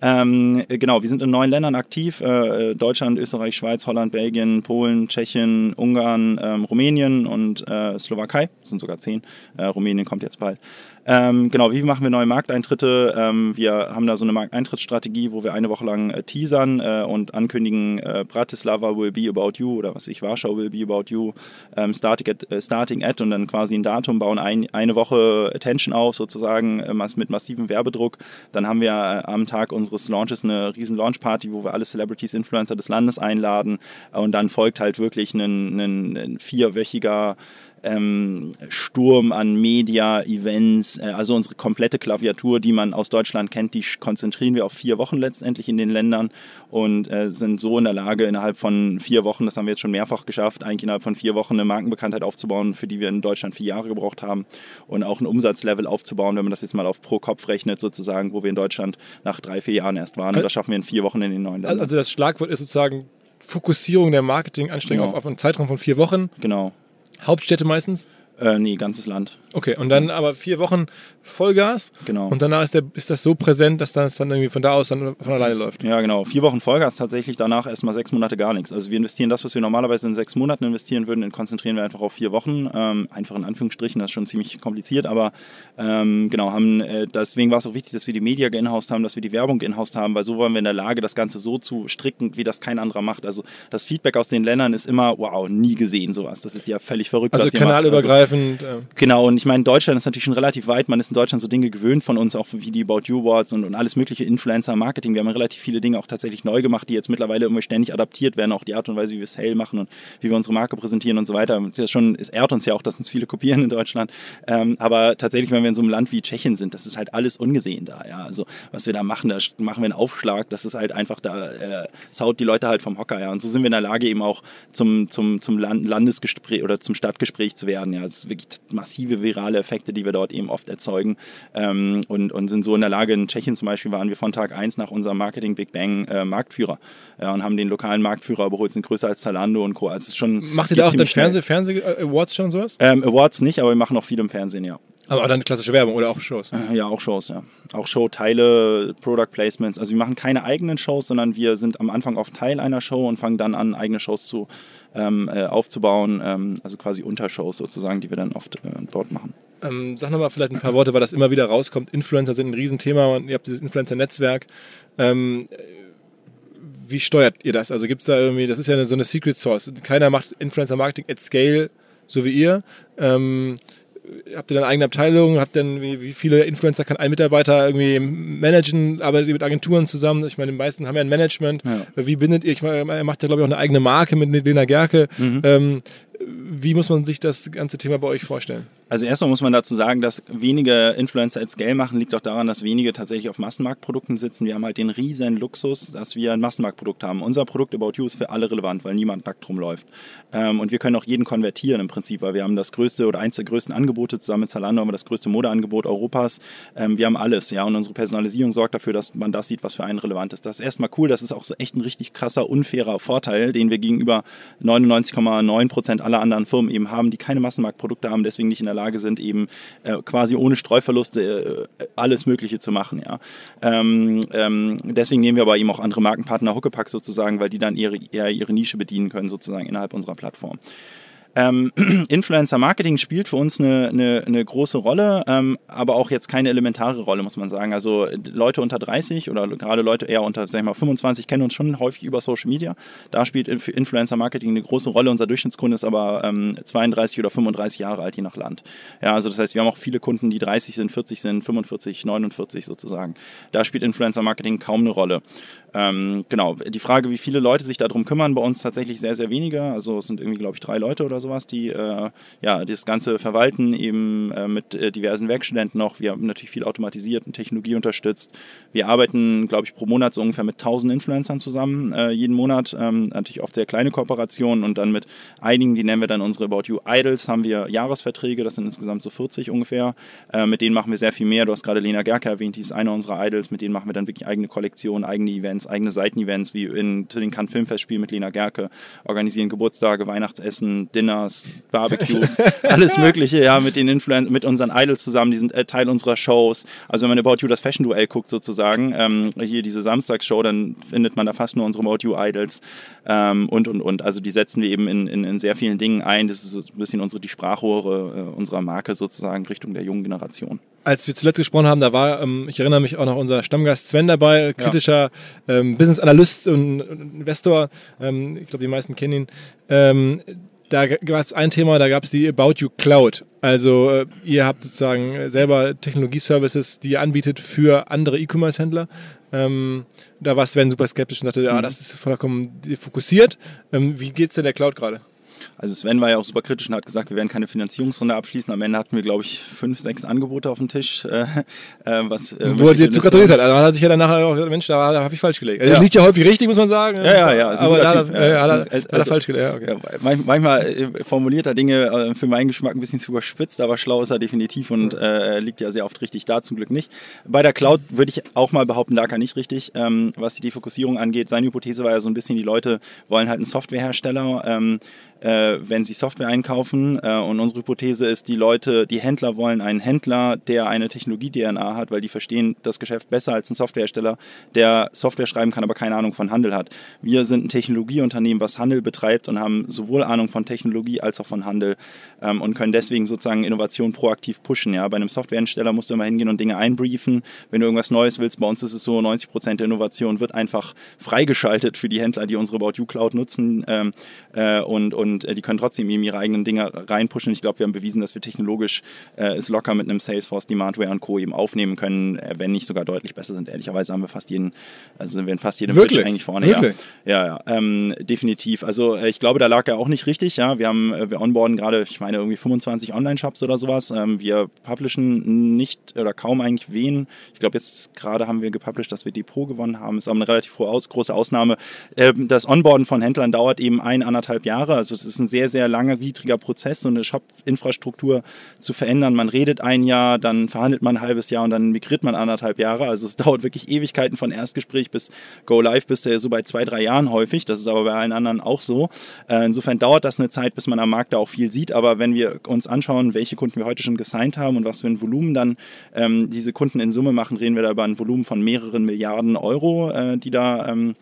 Ähm, äh, genau, wir sind in neun Ländern aktiv. Äh, Deutschland, Österreich, Schweiz, Holland, Belgien, Polen, Tschechien, Ungarn, ähm, Rumänien und äh, Slowakei. Das sind sogar zehn. Äh, Rumänien kommt jetzt bald. Ähm, genau, wie machen wir neue Markteintritte? Ähm, wir haben da so eine Markteintrittsstrategie, wo wir eine Woche lang äh, teasern äh, und ankündigen, äh, Bratislava will be about you oder was ich, Warschau will be about you, ähm, starting, at, äh, starting at und dann quasi ein Datum, bauen ein, eine Woche Attention auf sozusagen äh, mit massivem Werbedruck. Dann haben wir äh, am Tag unseres Launches eine riesen Launchparty, wo wir alle Celebrities, Influencer des Landes einladen und dann folgt halt wirklich ein, ein, ein vierwöchiger ähm, Sturm an Media, Events, äh, also unsere komplette Klaviatur, die man aus Deutschland kennt, die konzentrieren wir auf vier Wochen letztendlich in den Ländern und äh, sind so in der Lage, innerhalb von vier Wochen, das haben wir jetzt schon mehrfach geschafft, eigentlich innerhalb von vier Wochen eine Markenbekanntheit aufzubauen, für die wir in Deutschland vier Jahre gebraucht haben und auch ein Umsatzlevel aufzubauen, wenn man das jetzt mal auf pro Kopf rechnet, sozusagen, wo wir in Deutschland nach drei, vier Jahren erst waren. Und das schaffen wir in vier Wochen in den neuen Ländern. Also das Schlagwort ist sozusagen Fokussierung der Marketinganstrengung Genau. auf, auf einen Zeitraum von vier Wochen. Genau. Hauptstädte meistens. Äh, nee, ganzes Land. Okay, und dann aber vier Wochen Vollgas. Genau. Und danach ist, der, ist das so präsent, dass das dann irgendwie von da aus dann von alleine läuft. Ja, genau. Vier Wochen Vollgas tatsächlich, danach erstmal sechs Monate gar nichts. Also wir investieren das, was wir normalerweise in sechs Monaten investieren würden, konzentrieren wir einfach auf vier Wochen. Ähm, einfach in Anführungsstrichen, das ist schon ziemlich kompliziert, aber ähm, genau, haben, äh, deswegen war es auch wichtig, dass wir die Media geinhoused haben, dass wir die Werbung geinhoused haben, weil so waren wir in der Lage, das Ganze so zu stricken, wie das kein anderer macht. Also das Feedback aus den Ländern ist immer, wow, nie gesehen sowas. Das ist ja völlig verrückt, Also was kanalübergreifend. äh, Genau, und ich meine, Deutschland ist natürlich schon relativ weit. Man ist in Deutschland so Dinge gewöhnt von uns, auch wie die About You Awards und, und alles mögliche Influencer-Marketing. Wir haben relativ viele Dinge auch tatsächlich neu gemacht, die jetzt mittlerweile irgendwie ständig adaptiert werden. Auch die Art und Weise, wie wir Sale machen und wie wir unsere Marke präsentieren und so weiter. Das schon, es ehrt uns ja auch, dass uns viele kopieren in Deutschland. Ähm, aber tatsächlich, wenn wir in so einem Land wie Tschechien sind, das ist halt alles ungesehen da. Ja, also was wir da machen, da machen wir einen Aufschlag. Das ist halt einfach da, äh, es haut die Leute halt vom Hocker. Ja, und so sind wir in der Lage eben auch zum zum zum Land Landesgespräch oder zum Stadtgespräch zu werden. Ja, ist wirklich massive virale Effekte, die wir dort eben oft erzeugen ähm, und, und sind so in der Lage, in Tschechien zum Beispiel waren wir von Tag 1 nach unserem Marketing Big Bang äh, Marktführer ja, und haben den lokalen Marktführer überholt, sind größer als Zalando und Co. Also es ist schon, Macht ihr da auch dann. Fernseh, Fernseh äh, Awards schon sowas? Ähm, Awards nicht, aber wir machen auch viel im Fernsehen, ja. Aber dann klassische Werbung oder auch Shows. Ja, auch Shows, ja. Auch Showteile, Product Placements. Also wir machen keine eigenen Shows, sondern wir sind am Anfang oft Teil einer Show und fangen dann an, eigene Shows zu, ähm, äh, aufzubauen. Ähm, also quasi Untershows sozusagen, die wir dann oft äh, dort machen. Ähm, sag nochmal vielleicht ein paar Worte, weil das immer wieder rauskommt. Influencer sind ein Riesenthema und ihr habt dieses Influencer-Netzwerk. Ähm, wie steuert ihr das? Also gibt es da irgendwie, das ist ja eine, so eine Secret Source. Keiner macht Influencer-Marketing at scale, so wie ihr. Ähm, habt ihr dann eigene Abteilung? Habt denn, wie, wie viele Influencer kann ein Mitarbeiter irgendwie managen? Arbeitet ihr mit Agenturen zusammen? Ich meine, die meisten haben ja ein Management. Ja. Wie bindet ihr? Ich meine, er macht ja, glaube ich, auch eine eigene Marke mit Lena Gerke. Ähm, wie muss man sich das ganze Thema bei euch vorstellen? Also erstmal muss man dazu sagen, dass wenige Influencer at Scale machen, liegt auch daran, dass wenige tatsächlich auf Massenmarktprodukten sitzen. Wir haben halt den riesen Luxus, dass wir ein Massenmarktprodukt haben. Unser Produkt About You ist für alle relevant, weil niemand nackt rumläuft. Ähm, und wir können auch jeden konvertieren im Prinzip, weil wir haben das größte oder eins der größten Angebote zusammen mit Zalando, haben wir das größte Modeangebot Europas. Ähm, wir haben alles, ja. Und unsere Personalisierung sorgt dafür, dass man das sieht, was für einen relevant ist. Das ist erstmal cool. Das ist auch so echt ein richtig krasser, unfairer Vorteil, den wir gegenüber 99,9 Prozent aller anderen Firmen eben haben, die keine Massenmarktprodukte haben, deswegen nicht in der Lage sind, eben äh, quasi ohne Streuverluste äh, alles Mögliche zu machen. Ja. Ähm, ähm, deswegen nehmen wir aber eben auch andere Markenpartner, Huckepack sozusagen, weil die dann ihre, eher ihre Nische bedienen können, sozusagen innerhalb unserer Plattform. Ähm, Influencer Marketing spielt für uns eine, eine, eine große Rolle, ähm, aber auch jetzt keine elementare Rolle, muss man sagen. Also äh, Leute unter 30 oder gerade Leute eher unter, sag ich mal, 25 kennen uns schon häufig über Social Media. Da spielt Inf Influencer Marketing eine große Rolle. Unser Durchschnittskunde ist aber ähm, 32 oder 35 Jahre alt, je nach Land. Ja, also das heißt, wir haben auch viele Kunden, die 30 sind, 40 sind, 45, 49 sozusagen. Da spielt Influencer Marketing kaum eine Rolle. Ähm, genau, die Frage, wie viele Leute sich darum kümmern, bei uns tatsächlich sehr, sehr wenige. Also es sind irgendwie, glaube ich, drei Leute oder so sowas, die äh, ja das Ganze verwalten, eben äh, mit äh, diversen Werkstudenten noch. Wir haben natürlich viel automatisiert und Technologie unterstützt. Wir arbeiten, glaube ich, pro Monat so ungefähr mit 1000 Influencern zusammen, äh, jeden Monat. Ähm, natürlich oft sehr kleine Kooperationen und dann mit einigen, die nennen wir dann unsere About You Idols, haben wir Jahresverträge, das sind insgesamt so 40 ungefähr. Äh, mit denen machen wir sehr viel mehr. Du hast gerade Lena Gerke erwähnt, die ist eine unserer Idols, mit denen machen wir dann wirklich eigene Kollektionen, eigene Events, eigene Seitenevents, wie in, zu den Cannes Filmfestspielen mit Lena Gerke, organisieren Geburtstage, Weihnachtsessen, Dinners, Barbecues, alles Mögliche, ja, mit den Influencern, mit unseren Idols zusammen, die sind äh, Teil unserer Shows. Also wenn man About You das Fashion Duell guckt sozusagen, ähm, hier diese Samstagsshow, dann findet man da fast nur unsere About You Idols ähm, und, und, und. Also die setzen wir eben in, in, in sehr vielen Dingen ein. Das ist so ein bisschen unsere, die Sprachrohre äh, unserer Marke sozusagen Richtung der jungen Generation als wir zuletzt gesprochen haben, da war, ähm, ich erinnere mich auch noch unser Stammgast Sven dabei, kritischer ja. ähm, Business Analyst und Investor. Ähm, ich glaube, die meisten kennen ihn. Da gab es ein Thema, da gab es die About You Cloud. Also äh, ihr habt sozusagen selber Technologieservices, die ihr anbietet für andere E-Commerce-Händler. Ähm, da war Sven super skeptisch und sagte, ja, mhm. das ist vollkommen fokussiert. Ähm, wie geht's denn der Cloud gerade? Also Sven war ja auch super kritisch und hat gesagt, wir werden keine Finanzierungsrunde abschließen. Am Ende hatten wir, glaube ich, fünf, sechs Angebote auf dem Tisch. Äh, äh was, äh, Wo er dir zu gratuliert hat. Also hat er sich ja dann nachher auch, Mensch, da, da habe ich falsch gelegt. Also ja. liegt ja häufig richtig, muss man sagen. Ja, ja, ja. Aber da hat, er, hat, er, also, hat er falsch gelegt. Ja, okay. ja, manchmal äh, formuliert er Dinge äh, für meinen Geschmack ein bisschen zu überspitzt, aber schlau ist er definitiv und äh, liegt ja sehr oft richtig da, zum Glück nicht. Bei der Cloud würde ich auch mal behaupten, lag er nicht richtig, ähm, was die Defokussierung angeht. Seine Hypothese war ja so ein bisschen, die Leute wollen halt einen Softwarehersteller. Ähm, äh, wenn sie Software einkaufen. Äh, und unsere Hypothese ist, die Leute, die Händler wollen einen Händler, der eine Technologie-DNA hat, weil die verstehen das Geschäft besser als ein Softwarehersteller, der Software schreiben kann, aber keine Ahnung von Handel hat. Wir sind ein Technologieunternehmen, was Handel betreibt und haben sowohl Ahnung von Technologie als auch von Handel ähm, und können deswegen sozusagen Innovation proaktiv pushen. Ja? Bei einem Softwarehersteller musst du immer hingehen und Dinge einbriefen. Wenn du irgendwas Neues willst, bei uns ist es so, 90 Prozent der Innovation wird einfach freigeschaltet für die Händler, die unsere About You Cloud nutzen ähm, äh, und, und und äh, die können trotzdem eben ihre eigenen Dinge reinpushen. Ich glaube, wir haben bewiesen, dass wir technologisch äh, es locker mit einem Salesforce, Demandware und Co. eben aufnehmen können, äh, wenn nicht sogar deutlich besser sind. Ehrlicherweise haben wir fast jeden, also sind wir in fast jedem Wirklich? Pitch eigentlich vorne. Wirklich? Ja, ja, ja ähm, definitiv. Also äh, ich glaube, da lag er auch nicht richtig. Ja, wir haben, äh, wir onboarden gerade, ich meine irgendwie 25 Online-Shops oder sowas. Ähm, wir publishen nicht oder kaum eigentlich wen. Ich glaube jetzt gerade haben wir gepublished, dass wir Depot gewonnen haben. Ist aber eine relativ große Ausnahme. Ähm, das Onboarden von Händlern dauert eben ein anderthalb Jahre. Also das ist ein sehr, sehr langer, widriger Prozess, so eine Shop-Infrastruktur zu verändern. Man redet ein Jahr, dann verhandelt man ein halbes Jahr und dann migriert man anderthalb Jahre. Also es dauert wirklich Ewigkeiten von Erstgespräch bis Go Live bist du ja so bei zwei, drei Jahren häufig. Das ist aber bei allen anderen auch so. Äh, insofern dauert das eine Zeit, bis man am Markt da auch viel sieht. Aber wenn wir uns anschauen, welche Kunden wir heute schon gesigned haben und was für ein Volumen dann ähm, diese Kunden in Summe machen, reden wir da über ein Volumen von mehreren Milliarden Euro, äh, die da ähm,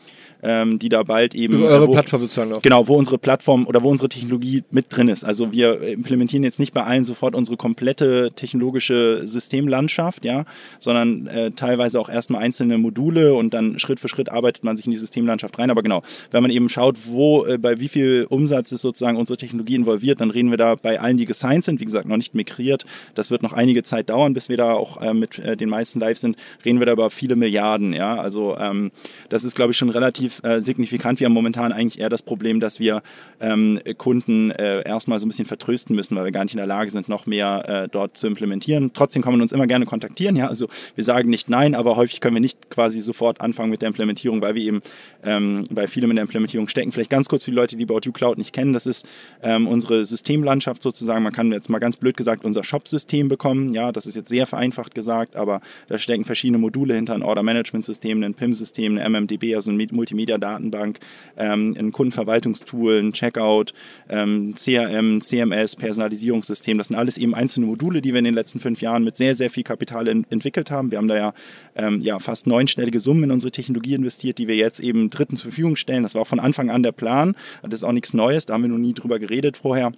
ähm, die da bald eben. Über eure wo, Plattform sozusagen laufen. Genau, wo unsere Plattform oder wo unsere Technologie mit drin ist. Also wir implementieren jetzt nicht bei allen sofort unsere komplette technologische Systemlandschaft, ja, sondern äh, teilweise auch erstmal einzelne Module und dann Schritt für Schritt arbeitet man sich in die Systemlandschaft rein. Aber genau, wenn man eben schaut, wo, äh, bei wie viel Umsatz ist sozusagen unsere Technologie involviert, dann reden wir da bei allen, die gesigned sind, wie gesagt, noch nicht migriert. Das wird noch einige Zeit dauern, bis wir da auch äh, mit äh, den meisten live sind. Reden wir da über viele Milliarden, ja. Also ähm, das ist, glaube ich, schon relativ äh, signifikant. Wir haben momentan eigentlich eher das Problem, dass wir ähm, Kunden äh, erstmal so ein bisschen vertrösten müssen, weil wir gar nicht in der Lage sind, noch mehr äh, dort zu implementieren. Trotzdem kann man uns immer gerne kontaktieren. Ja, also wir sagen nicht nein, aber häufig können wir nicht quasi sofort anfangen mit der Implementierung, weil wir eben ähm, bei vielem in der Implementierung stecken. Vielleicht ganz kurz für die Leute, die About You Cloud nicht kennen. Das ist ähm, unsere Systemlandschaft sozusagen. Man kann jetzt mal ganz blöd gesagt unser Shop-System bekommen. Ja, das ist jetzt sehr vereinfacht gesagt, aber da stecken verschiedene Module hinter, ein Order-Management-System, ein PIM-System, eine MMDB, also ein Multimedia Media-Datenbank, ähm, ein Kundenverwaltungstool, ein Checkout, ähm, CRM, CMS, Personalisierungssystem. Das sind alles eben einzelne Module, die wir in den letzten fünf Jahren mit sehr, sehr viel Kapital in, entwickelt haben. Wir haben da ja, ähm, ja fast neunstellige Summen in unsere Technologie investiert, die wir jetzt eben Dritten zur Verfügung stellen. Das war auch von Anfang an der Plan. Das ist auch nichts Neues, da haben wir noch nie drüber geredet vorher.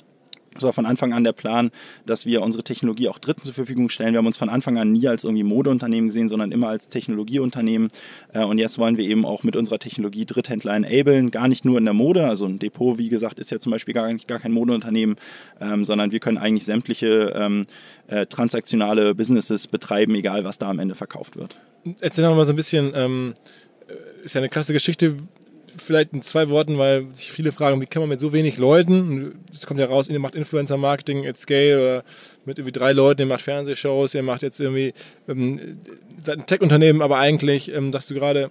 Es war von Anfang an der Plan, dass wir unsere Technologie auch Dritten zur Verfügung stellen. Wir haben uns von Anfang an nie als irgendwie Modeunternehmen gesehen, sondern immer als Technologieunternehmen. Äh, und jetzt wollen wir eben auch mit unserer Technologie Dritthändler enablen. Gar nicht nur in der Mode. Also ein Depot, wie gesagt, ist ja zum Beispiel gar, gar kein Modeunternehmen, ähm, sondern wir können eigentlich sämtliche ähm, äh, transaktionale Businesses betreiben, egal was da am Ende verkauft wird. Erzähl noch mal so ein bisschen, ähm, ist ja eine krasse Geschichte vielleicht in zwei Worten, weil sich viele fragen, wie kann man mit so wenig Leuten, es kommt ja raus, ihr macht Influencer-Marketing at Scale oder mit irgendwie drei Leuten, ihr macht Fernsehshows, ihr macht jetzt irgendwie, ähm, seid ein Tech-Unternehmen, aber eigentlich, ähm, dass du gerade,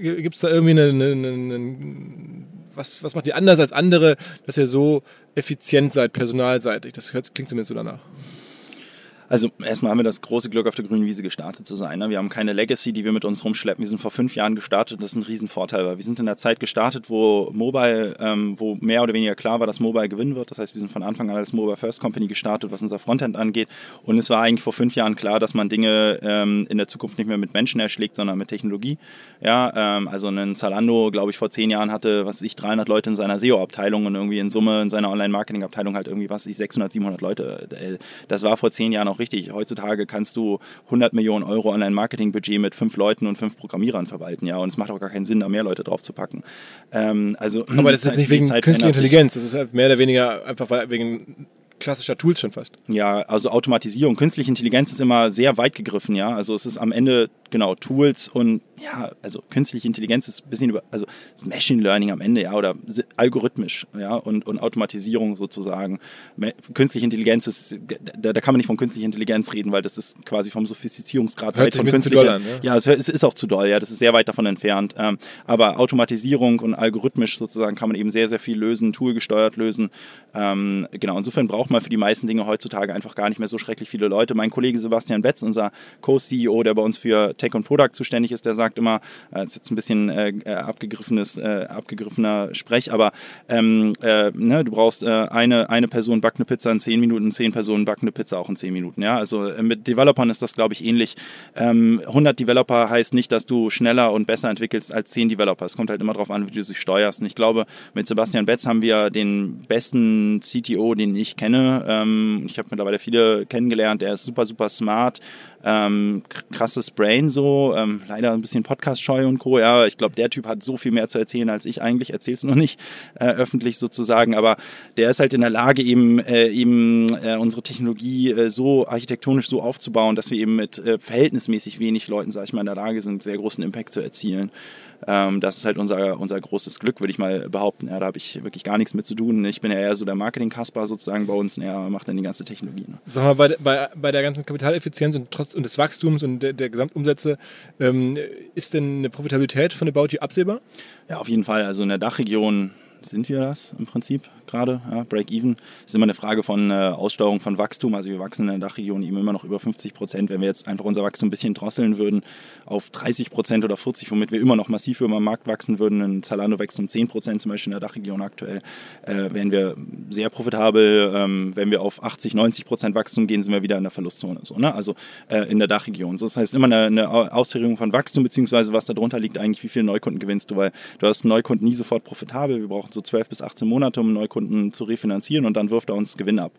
äh, gibt es da irgendwie eine, eine, eine, was, was macht ihr anders als andere, dass ihr so effizient seid, personalseitig? Das hört, klingt zumindest so danach. Also erstmal haben wir das große Glück, auf der grünen Wiese gestartet zu sein. Ne? Wir haben keine Legacy, die wir mit uns rumschleppen. Wir sind vor fünf Jahren gestartet. Das ist ein Riesenvorteil, weil wir sind in der Zeit gestartet, wo Mobile, ähm, wo mehr oder weniger klar war, dass Mobile gewinnen wird. Das heißt, wir sind von Anfang an als Mobile First Company gestartet, was unser Frontend angeht. Und es war eigentlich vor fünf Jahren klar, dass man Dinge ähm, in der Zukunft nicht mehr mit Menschen erschlägt, sondern mit Technologie. Ja, ähm, also ein Zalando, glaube ich, vor zehn Jahren hatte, was ich, 300 Leute in seiner SEO-Abteilung und irgendwie in Summe in seiner Online-Marketing-Abteilung halt irgendwie, was ich, 600, 700 Leute. Äh, das war vor zehn Jahren auch richtig. Heutzutage kannst du 100 Millionen Euro Online-Marketing-Budget mit fünf Leuten und fünf Programmierern verwalten, ja, und es macht auch gar keinen Sinn, da mehr Leute drauf zu packen. Ähm, also, Aber das ist jetzt nicht wegen künstlicher Intelligenz, das ist halt mehr oder weniger einfach wegen klassischer Tools schon fast. Ja, also Automatisierung, künstliche Intelligenz ist immer sehr weit gegriffen, ja. Also es ist am Ende genau Tools und ja, also künstliche Intelligenz ist ein bisschen über, also Machine Learning am Ende, ja, oder algorithmisch, ja, und, und Automatisierung sozusagen. Künstliche Intelligenz ist, da, da kann man nicht von künstlicher Intelligenz reden, weil das ist quasi vom Sophistizierungsgrad Hört weit von künstlicher. An, ja, ja es, es, ist auch zu doll, ja, das ist sehr weit davon entfernt. Ähm, aber Automatisierung und algorithmisch sozusagen kann man eben sehr, sehr viel lösen, toolgesteuert lösen. Ähm, genau, insofern braucht man für die meisten Dinge heutzutage einfach gar nicht mehr so schrecklich viele Leute. Mein Kollege Sebastian Betz, unser Co-CEO, der bei uns für Tech und Product zuständig ist, der sagt immer, das ist jetzt ein bisschen äh, äh, abgegriffenes, äh, abgegriffener Sprech, aber ähm, äh, ne, du brauchst äh, eine, eine Person backt eine Pizza in 10 Minuten, 10 Personen backen eine Pizza auch in 10 Minuten. Ja? Also äh, mit Developern ist das, glaube ich, ähnlich. Ähm, 100 Developer heißt nicht, dass du schneller und besser entwickelst als 10 Developer. Es kommt halt immer darauf an, wie du sie steuerst. Und ich glaube, mit Sebastian Betz haben wir den besten CTO, den ich kenne. Ähm, ich habe mittlerweile viele kennengelernt. Der ist super, super smart ähm, krasses Brain so, ähm, leider ein bisschen Podcast-scheu und Co. Ja, ich glaube, der Typ hat so viel mehr zu erzählen als ich eigentlich, erzähl's noch nicht äh, öffentlich sozusagen, aber der ist halt in der Lage, eben, äh, eben äh, unsere Technologie äh, so architektonisch so aufzubauen, dass wir eben mit äh, verhältnismäßig wenig Leuten, sag ich mal, in der Lage sind, sehr großen Impact zu erzielen. Ähm, das ist halt unser, unser großes Glück, würde ich mal behaupten. Ja, da habe ich wirklich gar nichts mit zu tun. Ich bin ja eher so der Marketing-Kasper sozusagen bei uns. Er macht dann die ganze Technologie. Ne? Sag mal, bei, bei, bei der ganzen Kapitaleffizienz und, trotz, und des Wachstums und der, der Gesamtumsätze, ähm, ist denn eine Profitabilität von About You absehbar? Ja, auf jeden Fall. Also in der Dachregion sind wir das im Prinzip gerade. Ja, Break-even ist immer eine Frage von äh, Aussteuerung von Wachstum. Also wir wachsen in der Dachregion eben immer noch über 50 Prozent. Wenn wir jetzt einfach unser Wachstum ein bisschen drosseln würden auf 30 Prozent oder 40, womit wir immer noch massiv über den Markt wachsen würden, ein Zalando wächst um 10 Prozent zum Beispiel in der Dachregion aktuell, äh, wären wir sehr profitabel. Ähm, wenn wir auf 80, 90 Prozent Wachstum gehen, sind wir wieder in der Verlustzone. So, ne? Also äh, in der Dachregion. So, das heißt immer eine, eine Ausführung von Wachstum, beziehungsweise was darunter liegt eigentlich, wie viele Neukunden gewinnst du, weil du hast einen Neukunden nie sofort profitabel. Wir brauchen so 12 bis 18 Monate, um einen Neukunden Neukunden zu refinanzieren und dann wirft er uns Gewinn ab.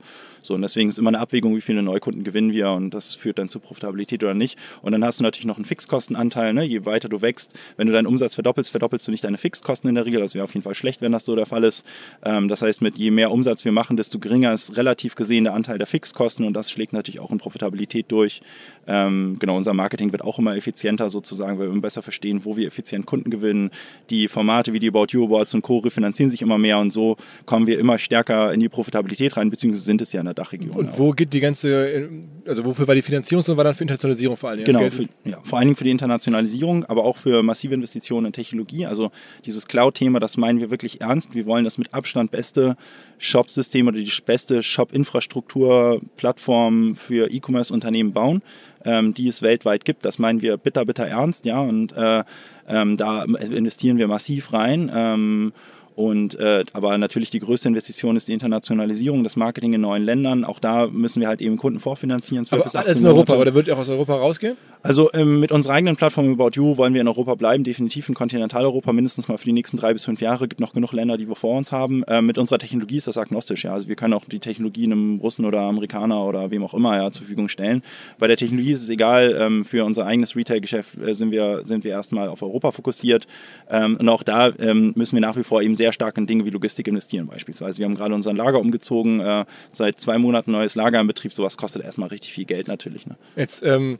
So, und deswegen ist immer eine Abwägung, wie viele Neukunden gewinnen wir und das führt dann zu Profitabilität oder nicht. Und dann hast du natürlich noch einen Fixkostenanteil. Ne? Je weiter du wächst, wenn du deinen Umsatz verdoppelst, verdoppelst du nicht deine Fixkosten in der Regel. Das wäre auf jeden Fall schlecht, wenn das so der Fall ist. Ähm, das heißt, mit je mehr Umsatz wir machen, desto geringer ist relativ gesehen der Anteil der Fixkosten und das schlägt natürlich auch in Profitabilität durch. Ähm, genau, unser Marketing wird auch immer effizienter sozusagen, weil wir immer besser verstehen, wo wir effizient Kunden gewinnen. Die Formate wie die About You Awards und Co. refinanzieren sich immer mehr und so kommen wir immer stärker in die Profitabilität rein, beziehungsweise sind es ja in der Dachregion. Und wo geht die ganze, also wofür war die Finanzierung, sondern war dann für Internationalisierung vor allem? Genau, für, ja, vor allen Dingen für die Internationalisierung, aber auch für massive Investitionen in Technologie. Also dieses Cloud-Thema, das meinen wir wirklich ernst. Wir wollen das mit Abstand beste Shop-System oder die beste Shop-Infrastruktur-Plattform für E-Commerce-Unternehmen bauen ähm, die es weltweit gibt. Das meinen wir bitter, bitter ernst, ja, und äh, ähm, da investieren wir massiv rein. Ähm, und äh, aber natürlich die größte Investition ist die Internationalisierung, das Marketing in neuen Ländern. Auch da müssen wir halt eben Kunden vorfinanzieren. 12 aber bis 18 alles in Europa oder wird ihr auch aus Europa rausgehen? Also ähm, mit unserer eigenen Plattform About You wollen wir in Europa bleiben, definitiv in Kontinentaleuropa, mindestens mal für die nächsten drei bis fünf Jahre. Gibt noch genug Länder, die wir vor uns haben. Ähm, mit unserer Technologie ist das agnostisch. Ja, also wir können auch die Technologie einem Russen oder Amerikaner oder wem auch immer ja zur Verfügung stellen. Bei der Technologie ist es egal. Ähm, für unser eigenes Retail-Geschäft äh, sind wir sind wir erstmal auf Europa fokussiert. Ähm, und auch da ähm, müssen wir nach wie vor eben sehr sehr stark in Dinge wie Logistik investieren beispielsweise. Wir haben gerade unseren Lager umgezogen, äh, seit zwei Monaten neues Lager in Betrieb. Sowas kostet erstmal richtig viel Geld natürlich. Ne? Jetzt ähm,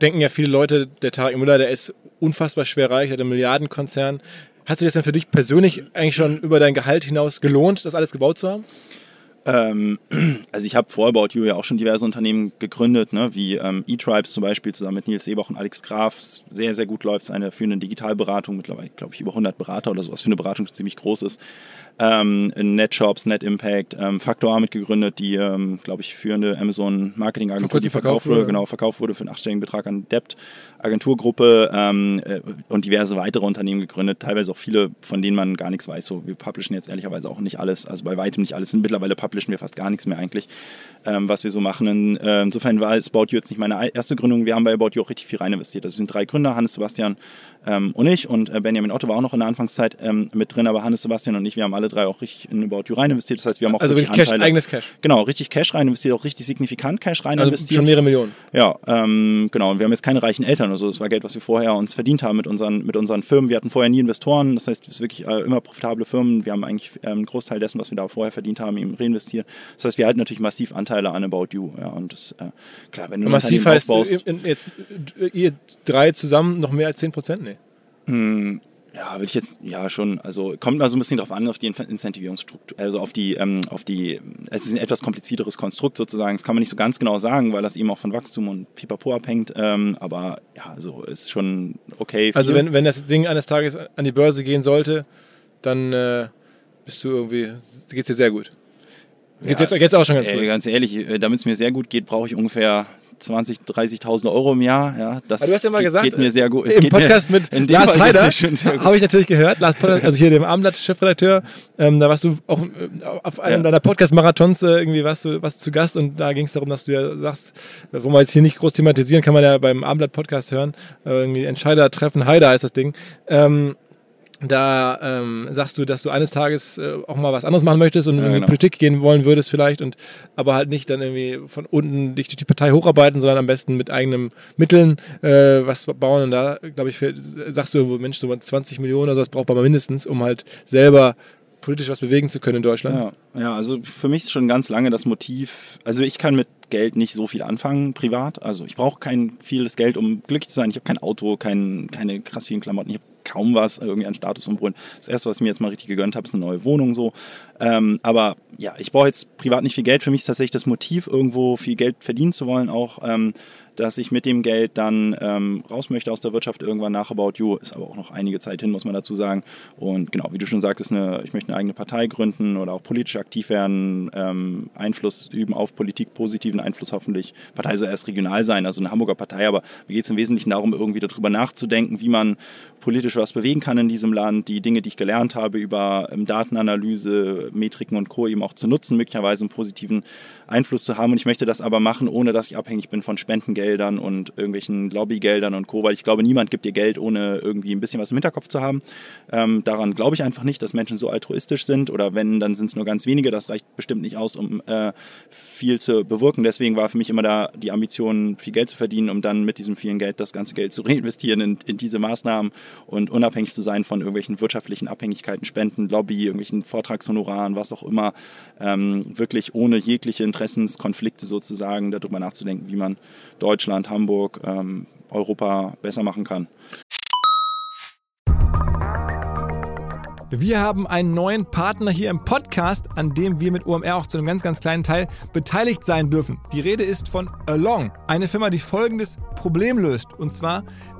denken ja viele Leute, der Tarek Müller, der ist unfassbar schwer reich, hat einen Milliardenkonzern. Hat sich das denn für dich persönlich eigentlich schon über dein Gehalt hinaus gelohnt, das alles gebaut zu haben? Ähm, also ich habe vor About You ja auch schon diverse Unternehmen gegründet, ne, wie ähm, eTribes zum Beispiel zusammen mit Nils Ebach und Alex Graf. Sehr, sehr gut läuft es eine führende Digitalberatung, mittlerweile glaube ich über 100 Berater oder sowas für eine Beratung, ziemlich groß ist ähm, NetShops, NetImpact, ähm, Factor A mitgegründet, die, ähm, glaube ich, führende Amazon-Marketing-Agentur, die verkauft wurde, genau, verkauft wurde für einen achtstelligen Betrag an Debt, Agenturgruppe ähm, äh, und diverse weitere Unternehmen gegründet, teilweise auch viele, von denen man gar nichts weiß. So, wir publishen jetzt ehrlicherweise auch nicht alles, also bei weitem nicht alles. Mittlerweile publishen wir fast gar nichts mehr eigentlich, ähm, was wir so machen. In, äh, insofern war es About You jetzt nicht meine erste Gründung. Wir haben bei About You auch richtig viel rein investiert. Das sind drei Gründer, Hannes, Sebastian ähm, und ich und äh, Benjamin Otto war auch noch in der Anfangszeit ähm, mit drin, aber Hannes, Sebastian und ich, wir haben alle drei auch richtig in About You rein investiert. Das heißt, wir haben auch also richtig Cash, eigenes Cash. Genau, richtig Cash rein investiert, auch richtig signifikant Cash rein also investiert. Schon mehrere Millionen. Ja, ähm, genau. Und wir haben jetzt keine reichen Eltern oder so. Das war Geld, was wir vorher uns verdient haben mit unseren, mit unseren Firmen. Wir hatten vorher nie Investoren. Das heißt, es sind wirklich äh, immer profitable Firmen. Wir haben eigentlich ähm, einen Großteil dessen, was wir da vorher verdient haben, eben reinvestiert. Das heißt, wir halten natürlich massiv Anteile an About You. Ja, und das, äh, klar, wenn du massiv heißt, aufbaust, jetzt ihr drei zusammen noch mehr als 10 Prozent? Nee. Hm, ja, würde ich jetzt, ja schon, also kommt mal so ein bisschen drauf an, auf die Incentivierungsstruktur, also auf die, ähm, auf die, es ist ein etwas komplizierteres Konstrukt sozusagen, das kann man nicht so ganz genau sagen, weil das eben auch von Wachstum und Pipapo abhängt, ähm, aber ja, also ist schon okay. Also wenn, wenn das Ding eines Tages an die Börse gehen sollte, dann äh, bist du irgendwie, geht's dir sehr gut. Geht's, ja, jetzt, geht's auch schon ganz ey, gut. Ganz ehrlich, äh, damit es mir sehr gut geht, brauche ich ungefähr 20, 30.000 Euro im Jahr. Ja, das du hast ja mal geht, gesagt, geht mir sehr gut. Es Im Podcast mit Lars Heider habe ich natürlich gehört, Lars Podcast, also hier dem Abendblatt-Chefredakteur, ähm, da warst du auch äh, auf einem ja. deiner Podcast-Marathons äh, irgendwie warst du, warst zu Gast und da ging es darum, dass du ja sagst, wo wir jetzt hier nicht groß thematisieren, kann man ja beim Abendblatt-Podcast hören, äh, irgendwie Entscheider treffen, Heider heißt das Ding. Ähm, da ähm, sagst du, dass du eines Tages äh, auch mal was anderes machen möchtest und ja, in die genau. Politik gehen wollen würdest vielleicht und aber halt nicht dann irgendwie von unten dich durch die Partei hocharbeiten, sondern am besten mit eigenen Mitteln äh, was bauen und da glaube ich sagst du, Mensch, so 20 Millionen oder so, das braucht man mal mindestens, um halt selber politisch was bewegen zu können in Deutschland. Ja, ja, also für mich ist schon ganz lange das Motiv, also ich kann mit Geld nicht so viel anfangen, privat. Also ich brauche kein vieles Geld, um glücklich zu sein. Ich habe kein Auto, kein, keine krass vielen Klamotten. Ich habe kaum was, irgendwie an Statusumbrühen. Das erste, was ich mir jetzt mal richtig gegönnt habe, ist eine neue Wohnung so. Ähm, aber ja, ich brauche jetzt privat nicht viel Geld. Für mich ist tatsächlich das Motiv, irgendwo viel Geld verdienen zu wollen, auch ähm, dass ich mit dem Geld dann ähm, raus möchte aus der Wirtschaft irgendwann nach About You. Ist aber auch noch einige Zeit hin, muss man dazu sagen. Und genau, wie du schon sagtest, eine, ich möchte eine eigene Partei gründen oder auch politisch aktiv werden, ähm, Einfluss üben auf Politik, positiven Einfluss hoffentlich. Partei soll erst regional sein, also eine Hamburger Partei, aber mir geht es im Wesentlichen darum, irgendwie darüber nachzudenken, wie man politisch was bewegen kann in diesem Land, die Dinge, die ich gelernt habe über ähm, Datenanalyse, Metriken und Co. eben auch zu nutzen, möglicherweise einen positiven Einfluss zu haben. Und ich möchte das aber machen, ohne dass ich abhängig bin von Spendengeldern und irgendwelchen Lobbygeldern und Co., weil ich glaube, niemand gibt dir Geld, ohne irgendwie ein bisschen was im Hinterkopf zu haben. Ähm, daran glaube ich einfach nicht, dass Menschen so altruistisch sind oder wenn, dann sind es nur ganz wenige. Das reicht bestimmt nicht aus, um äh, viel zu bewirken. Deswegen war für mich immer da die Ambition, viel Geld zu verdienen, um dann mit diesem vielen Geld das ganze Geld zu reinvestieren in, in diese Maßnahmen und unabhängig zu sein von irgendwelchen wirtschaftlichen Abhängigkeiten, Spenden, Lobby, irgendwelchen Vortragshonoraren, was auch immer, ähm, wirklich ohne jegliche Interessenskonflikte sozusagen darüber nachzudenken, wie man Deutschland, Hamburg, ähm, Europa besser machen kann. Wir haben einen neuen Partner hier im Podcast, an dem wir mit OMR auch zu einem ganz, ganz kleinen Teil beteiligt sein dürfen. Die Rede ist von Along, eine Firma, die folgendes Problem löst. Und zwar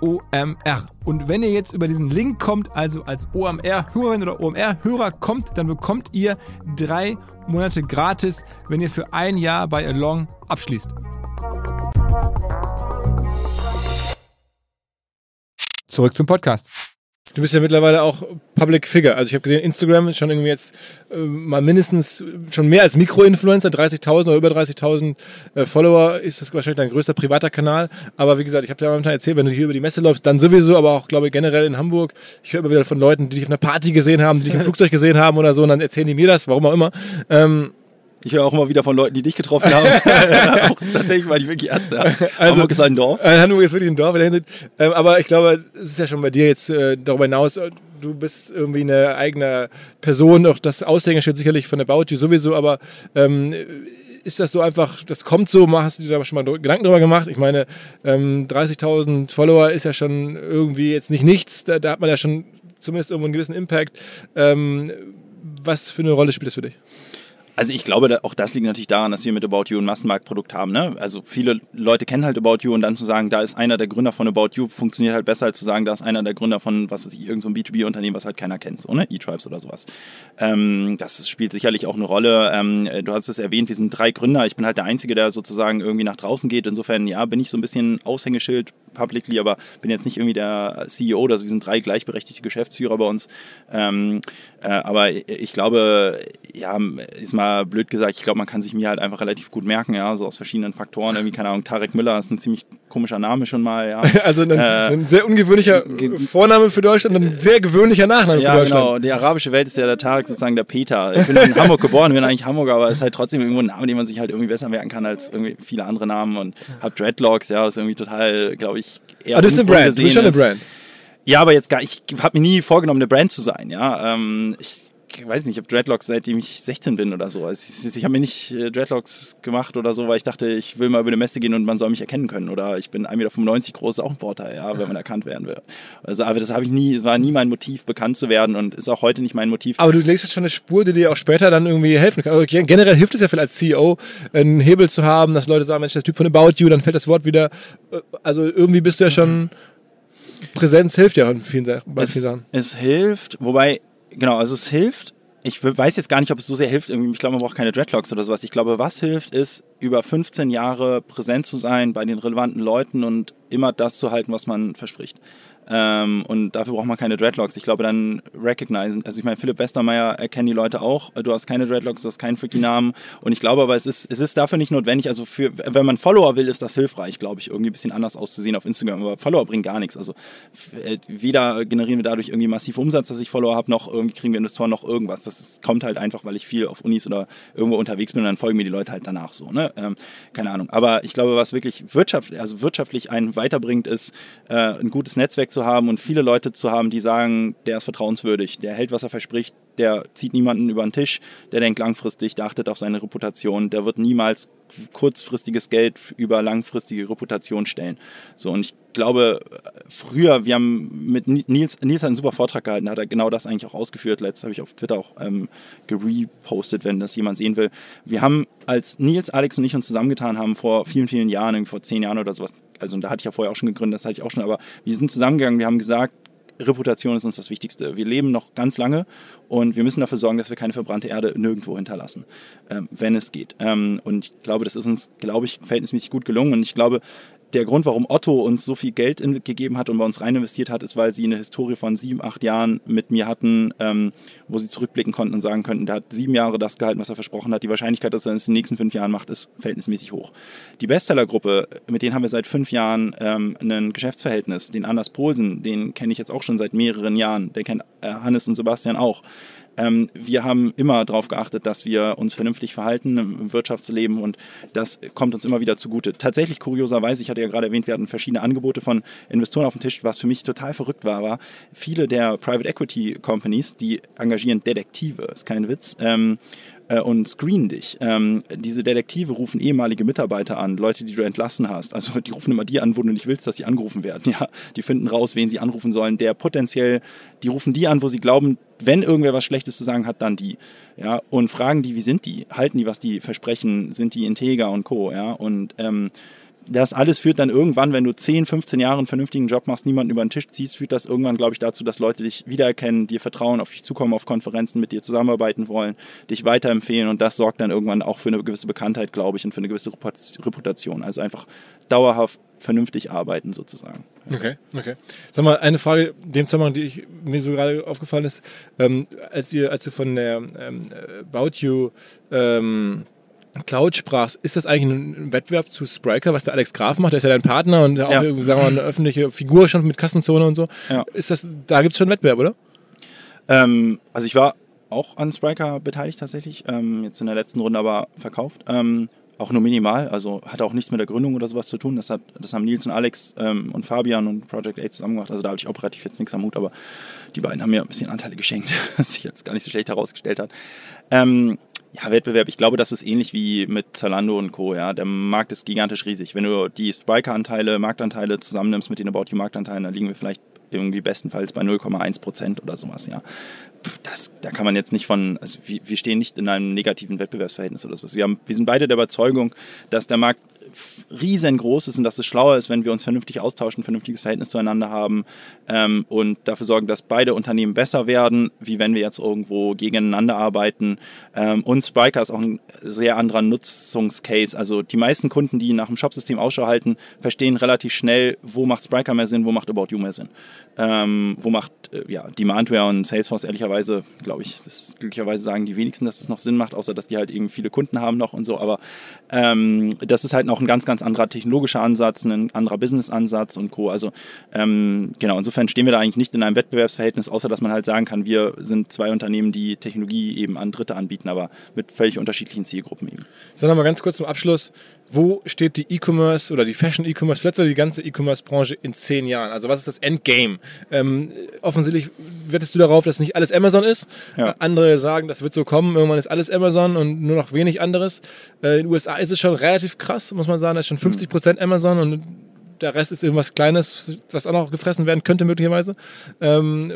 OMR. Und wenn ihr jetzt über diesen Link kommt, also als OMR-Hörerin oder OMR-Hörer kommt, dann bekommt ihr drei Monate gratis, wenn ihr für ein Jahr bei Along abschließt. Zurück zum Podcast. Du bist ja mittlerweile auch Public Figure. Also ich habe gesehen, Instagram ist schon irgendwie jetzt äh, mal mindestens schon mehr als Mikroinfluencer, 30.000 oder über 30.000 äh, Follower ist das wahrscheinlich dein größter privater Kanal. Aber wie gesagt, ich habe dir am Anfang erzählt, wenn du hier über die Messe läufst, dann sowieso, aber auch glaube ich generell in Hamburg. Ich höre immer wieder von Leuten, die dich auf einer Party gesehen haben, die dich im Flugzeug gesehen haben oder so und dann erzählen die mir das, warum auch immer. Ähm, ich höre auch immer wieder von Leuten, die dich getroffen haben. auch tatsächlich war die wirklich ernst. Ja. Also, Hamburg ist ein Dorf. Äh, Hamburg ist wirklich ein Dorf der. Ähm, aber ich glaube, es ist ja schon bei dir jetzt äh, darüber hinaus, äh, du bist irgendwie eine eigene Person, auch das Aushängeschild sicherlich von About You sowieso, aber ähm, ist das so einfach, das kommt so, hast du dir da schon mal Gedanken drüber gemacht? Ich meine, ähm, 30.000 Follower ist ja schon irgendwie jetzt nicht nichts, da, da, hat man ja schon zumindest irgendwo einen gewissen Impact. Ähm, was für eine Rolle spielt das für dich? Also ich glaube, auch das liegt natürlich daran, dass wir mit About You ein Massenmarktprodukt haben. Ne? Also viele Leute kennen halt About You und dann zu sagen, da ist einer der Gründer von About You, funktioniert halt besser als zu sagen, da ist einer der Gründer von, was weiß ich, irgendein so B2B-Unternehmen, was halt keiner kennt, so, ne? E-Tribes oder sowas. Ähm, das spielt sicherlich auch eine Rolle. Ähm, du hast es erwähnt, wir sind drei Gründer. Ich bin halt der Einzige, der sozusagen irgendwie nach draußen geht. Insofern, ja, bin ich so ein bisschen Aushängeschild publicly, aber bin jetzt nicht irgendwie der CEO oder so. Wir sind drei gleichberechtigte Geschäftsführer bei uns. Ähm, äh, aber ich glaube, ja, ist mal blöd gesagt, ich glaube, man kann sich mir halt einfach relativ gut merken, ja, so aus verschiedenen Faktoren. Irgendwie, keine Ahnung, Tarek Müller ist ein ziemlich komischer Name schon mal, ja. Also ein, äh, ein sehr ungewöhnlicher Vorname für Deutschland und ein sehr gewöhnlicher Nachname ja, für Deutschland. genau. Die arabische Welt ist ja der Tarek sozusagen der Peter. Ich bin in Hamburg geboren, bin eigentlich Hamburger, aber es ist halt trotzdem irgendwo ein Name, den man sich halt irgendwie besser merken kann als irgendwie viele andere Namen und hab Dreadlocks, ja, ist irgendwie total, glaube ich, eher. Ah, du bist eine Brand, du bist schon eine Brand. Ja, aber jetzt gar, ich habe mir nie vorgenommen, eine Brand zu sein, ja. Ähm, ich ich weiß nicht, ich habe Dreadlocks seitdem ich 16 bin oder so. Also ich, ich habe mir nicht äh, Dreadlocks gemacht oder so, weil ich dachte, ich will mal über eine Messe gehen und man soll mich erkennen können. Oder ich bin 1,95 Meter groß, ist auch ein Vorteil, ja, wenn man erkannt werden will. Also, aber das habe ich nie, es war nie mein Motiv, bekannt zu werden und ist auch heute nicht mein Motiv. Aber du legst jetzt schon eine Spur, die dir auch später dann irgendwie helfen kann. Also generell hilft es ja vielleicht als CEO, einen Hebel zu haben, dass Leute sagen, Mensch, das Typ von About You, dann fällt das Wort wieder. Äh, also irgendwie bist du ja schon. Präsenz hilft ja in vielen, Sachen. Es, es hilft, wobei, genau, also es hilft, ich weiß jetzt gar nicht, ob es so sehr hilft. Ich glaube, man braucht keine Dreadlocks oder sowas. Ich glaube, was hilft, ist, über 15 Jahre präsent zu sein bei den relevanten Leuten und immer das zu halten, was man verspricht. Ähm, und dafür braucht man keine Dreadlocks. Ich glaube, dann recognizen. Also ich meine, Philipp Westermeier erkennen die Leute auch. Du hast keine Dreadlocks, du hast keinen freaky Namen. Und ich glaube aber, es ist, es ist dafür nicht notwendig. Also für, wenn man Follower will, ist das hilfreich, glaube ich, irgendwie ein bisschen anders auszusehen auf Instagram. Aber Follower bringen gar nichts. Also äh, weder generieren wir dadurch irgendwie massiv Umsatz, dass ich Follower habe, noch irgendwie kriegen wir Investoren noch irgendwas. Das ist, kommt halt einfach, weil ich viel auf Unis oder irgendwo unterwegs bin und dann folgen mir die Leute halt danach so. Ne? Ähm, keine Ahnung. Aber ich glaube, was wirklich wirtschaftlich, also wirtschaftlich einen weiterbringt, ist äh, ein gutes Netzwerk zu haben und viele Leute zu haben, die sagen, der ist vertrauenswürdig, der hält, was er verspricht, der zieht niemanden über den Tisch, der denkt langfristig, der achtet auf seine Reputation, der wird niemals kurzfristiges Geld über langfristige Reputation stellen. So, und ich glaube, früher, wir haben mit Nils, Nils einen super Vortrag gehalten, hat er genau das eigentlich auch ausgeführt. Letztes habe ich auf Twitter auch ähm, gerepostet, wenn das jemand sehen will. Wir haben, als Nils, Alex und ich uns zusammengetan haben, vor vielen, vielen Jahren, vor zehn Jahren oder sowas, also da hatte ich ja vorher auch schon gegründet, das hatte ich auch schon, aber wir sind zusammengegangen, wir haben gesagt, Reputation ist uns das Wichtigste. Wir leben noch ganz lange und wir müssen dafür sorgen, dass wir keine verbrannte Erde nirgendwo hinterlassen, ähm, wenn es geht. Ähm, und ich glaube, das ist uns, glaube ich, verhältnismäßig gut gelungen. Und ich glaube, der Grund, warum Otto uns so viel Geld gegeben hat und bei uns rein investiert hat, ist, weil sie eine Historie von sieben, acht Jahren mit mir hatten, ähm, wo sie zurückblicken konnten und sagen könnten, der hat sieben Jahre das gehalten, was er versprochen hat. Die Wahrscheinlichkeit, dass er es in den nächsten fünf Jahren macht, ist verhältnismäßig hoch. Die Bestsellergruppe, mit denen haben wir seit fünf Jahren ähm, ein Geschäftsverhältnis. Den Anders Polsen, den kenne ich jetzt auch schon seit mehreren Jahren. Der kennt äh, Hannes und Sebastian auch. Ähm, wir haben immer darauf geachtet, dass wir uns vernünftig verhalten im Wirtschaftsleben und das kommt uns immer wieder zugute. Tatsächlich kurioserweise, ich hatte ja gerade erwähnt, wir hatten verschiedene Angebote von Investoren auf dem Tisch, was für mich total verrückt war, war, viele der Private Equity Companies, die engagieren Detektive, ist kein Witz, ähm, äh, und screenen dich. Ähm, diese Detektive rufen ehemalige Mitarbeiter an, Leute, die du entlassen hast. Also die rufen immer die an, wo du nicht willst, dass sie angerufen werden. Ja, die finden raus, wen sie anrufen sollen. Der potenziell, die rufen die an, wo sie glauben, wenn irgendwer was Schlechtes zu sagen hat, dann die. Ja, und fragen die, wie sind die? Halten die, was die versprechen? Sind die integer und co. Ja, und ähm, das alles führt dann irgendwann, wenn du 10, 15 Jahre einen vernünftigen Job machst, niemanden über den Tisch ziehst, führt das irgendwann, glaube ich, dazu, dass Leute dich wiedererkennen, dir vertrauen, auf dich zukommen, auf Konferenzen mit dir zusammenarbeiten wollen, dich weiterempfehlen und das sorgt dann irgendwann auch für eine gewisse Bekanntheit, glaube ich, und für eine gewisse Reputation. Also einfach dauerhaft vernünftig arbeiten sozusagen. Okay, okay. Sag mal, eine Frage, dem Zusammenhang, die ich, mir so gerade aufgefallen ist, ähm, als ihr, als du von der ähm, About You ähm, Cloud sprachst, ist das eigentlich ein Wettbewerb zu Spriker, was der Alex Graf macht? Der ist ja dein Partner und auch, ja. sagen wir mal, eine öffentliche Figur schon mit Kassenzone und so. Ja. Ist das, da gibt es schon einen Wettbewerb, oder? Ähm, also ich war auch an Spriker beteiligt tatsächlich, ähm, jetzt in der letzten Runde aber verkauft. Ähm, auch nur minimal, also hat auch nichts mit der Gründung oder sowas zu tun. Das, hat, das haben Nils und Alex ähm, und Fabian und Project 8 zusammen gemacht. Also da habe ich operativ jetzt nichts am Hut, aber die beiden haben mir ein bisschen Anteile geschenkt, was sich jetzt gar nicht so schlecht herausgestellt hat. Ähm, ja, Wettbewerb, ich glaube, das ist ähnlich wie mit Zalando und Co. Ja. Der Markt ist gigantisch riesig. Wenn du die Spiker-Anteile, Marktanteile zusammennimmst mit den About You-Marktanteilen, dann liegen wir vielleicht irgendwie bestenfalls bei 0,1 Prozent oder sowas, ja. Das, da kann man jetzt nicht von, also wir, stehen nicht in einem negativen Wettbewerbsverhältnis oder sowas. Wir, haben, wir sind beide der Überzeugung, dass der Markt riesengroß ist und dass es schlauer ist, wenn wir uns vernünftig austauschen, ein vernünftiges Verhältnis zueinander haben ähm, und dafür sorgen, dass beide Unternehmen besser werden, wie wenn wir jetzt irgendwo gegeneinander arbeiten. Ähm, und Spriker ist auch ein sehr anderer Nutzungscase. Also die meisten Kunden, die nach dem Shopsystem Ausschau halten, verstehen relativ schnell, wo macht Spriker mehr Sinn, wo macht About You mehr Sinn. Ähm, wo macht äh, ja, Demandware und Salesforce ehrlicherweise, glaube ich, das glücklicherweise sagen die wenigsten, dass das noch Sinn macht, außer dass die halt irgendwie viele Kunden haben noch und so. Aber ähm, das ist halt noch ein ganz, ganz anderer technologischer Ansatz, ein anderer Business-Ansatz und Co. Also ähm, genau, insofern stehen wir da eigentlich nicht in einem Wettbewerbsverhältnis, außer dass man halt sagen kann, wir sind zwei Unternehmen, die Technologie eben an Dritte anbieten, aber mit völlig unterschiedlichen Zielgruppen eben. Sag noch mal ganz kurz zum Abschluss, wo steht die E-Commerce oder die Fashion-E-Commerce, vielleicht sogar die ganze E-Commerce-Branche in zehn Jahren? Also was ist das Endgame? Ähm, offensichtlich wettest du darauf, dass nicht alles Amazon ist. Ja. Andere sagen, das wird so kommen, irgendwann ist alles Amazon und nur noch wenig anderes. Äh, in den USA ist es schon relativ krass, muss man sagen, da ist schon 50 Prozent Amazon und der Rest ist irgendwas Kleines, was auch noch gefressen werden könnte möglicherweise. Ähm,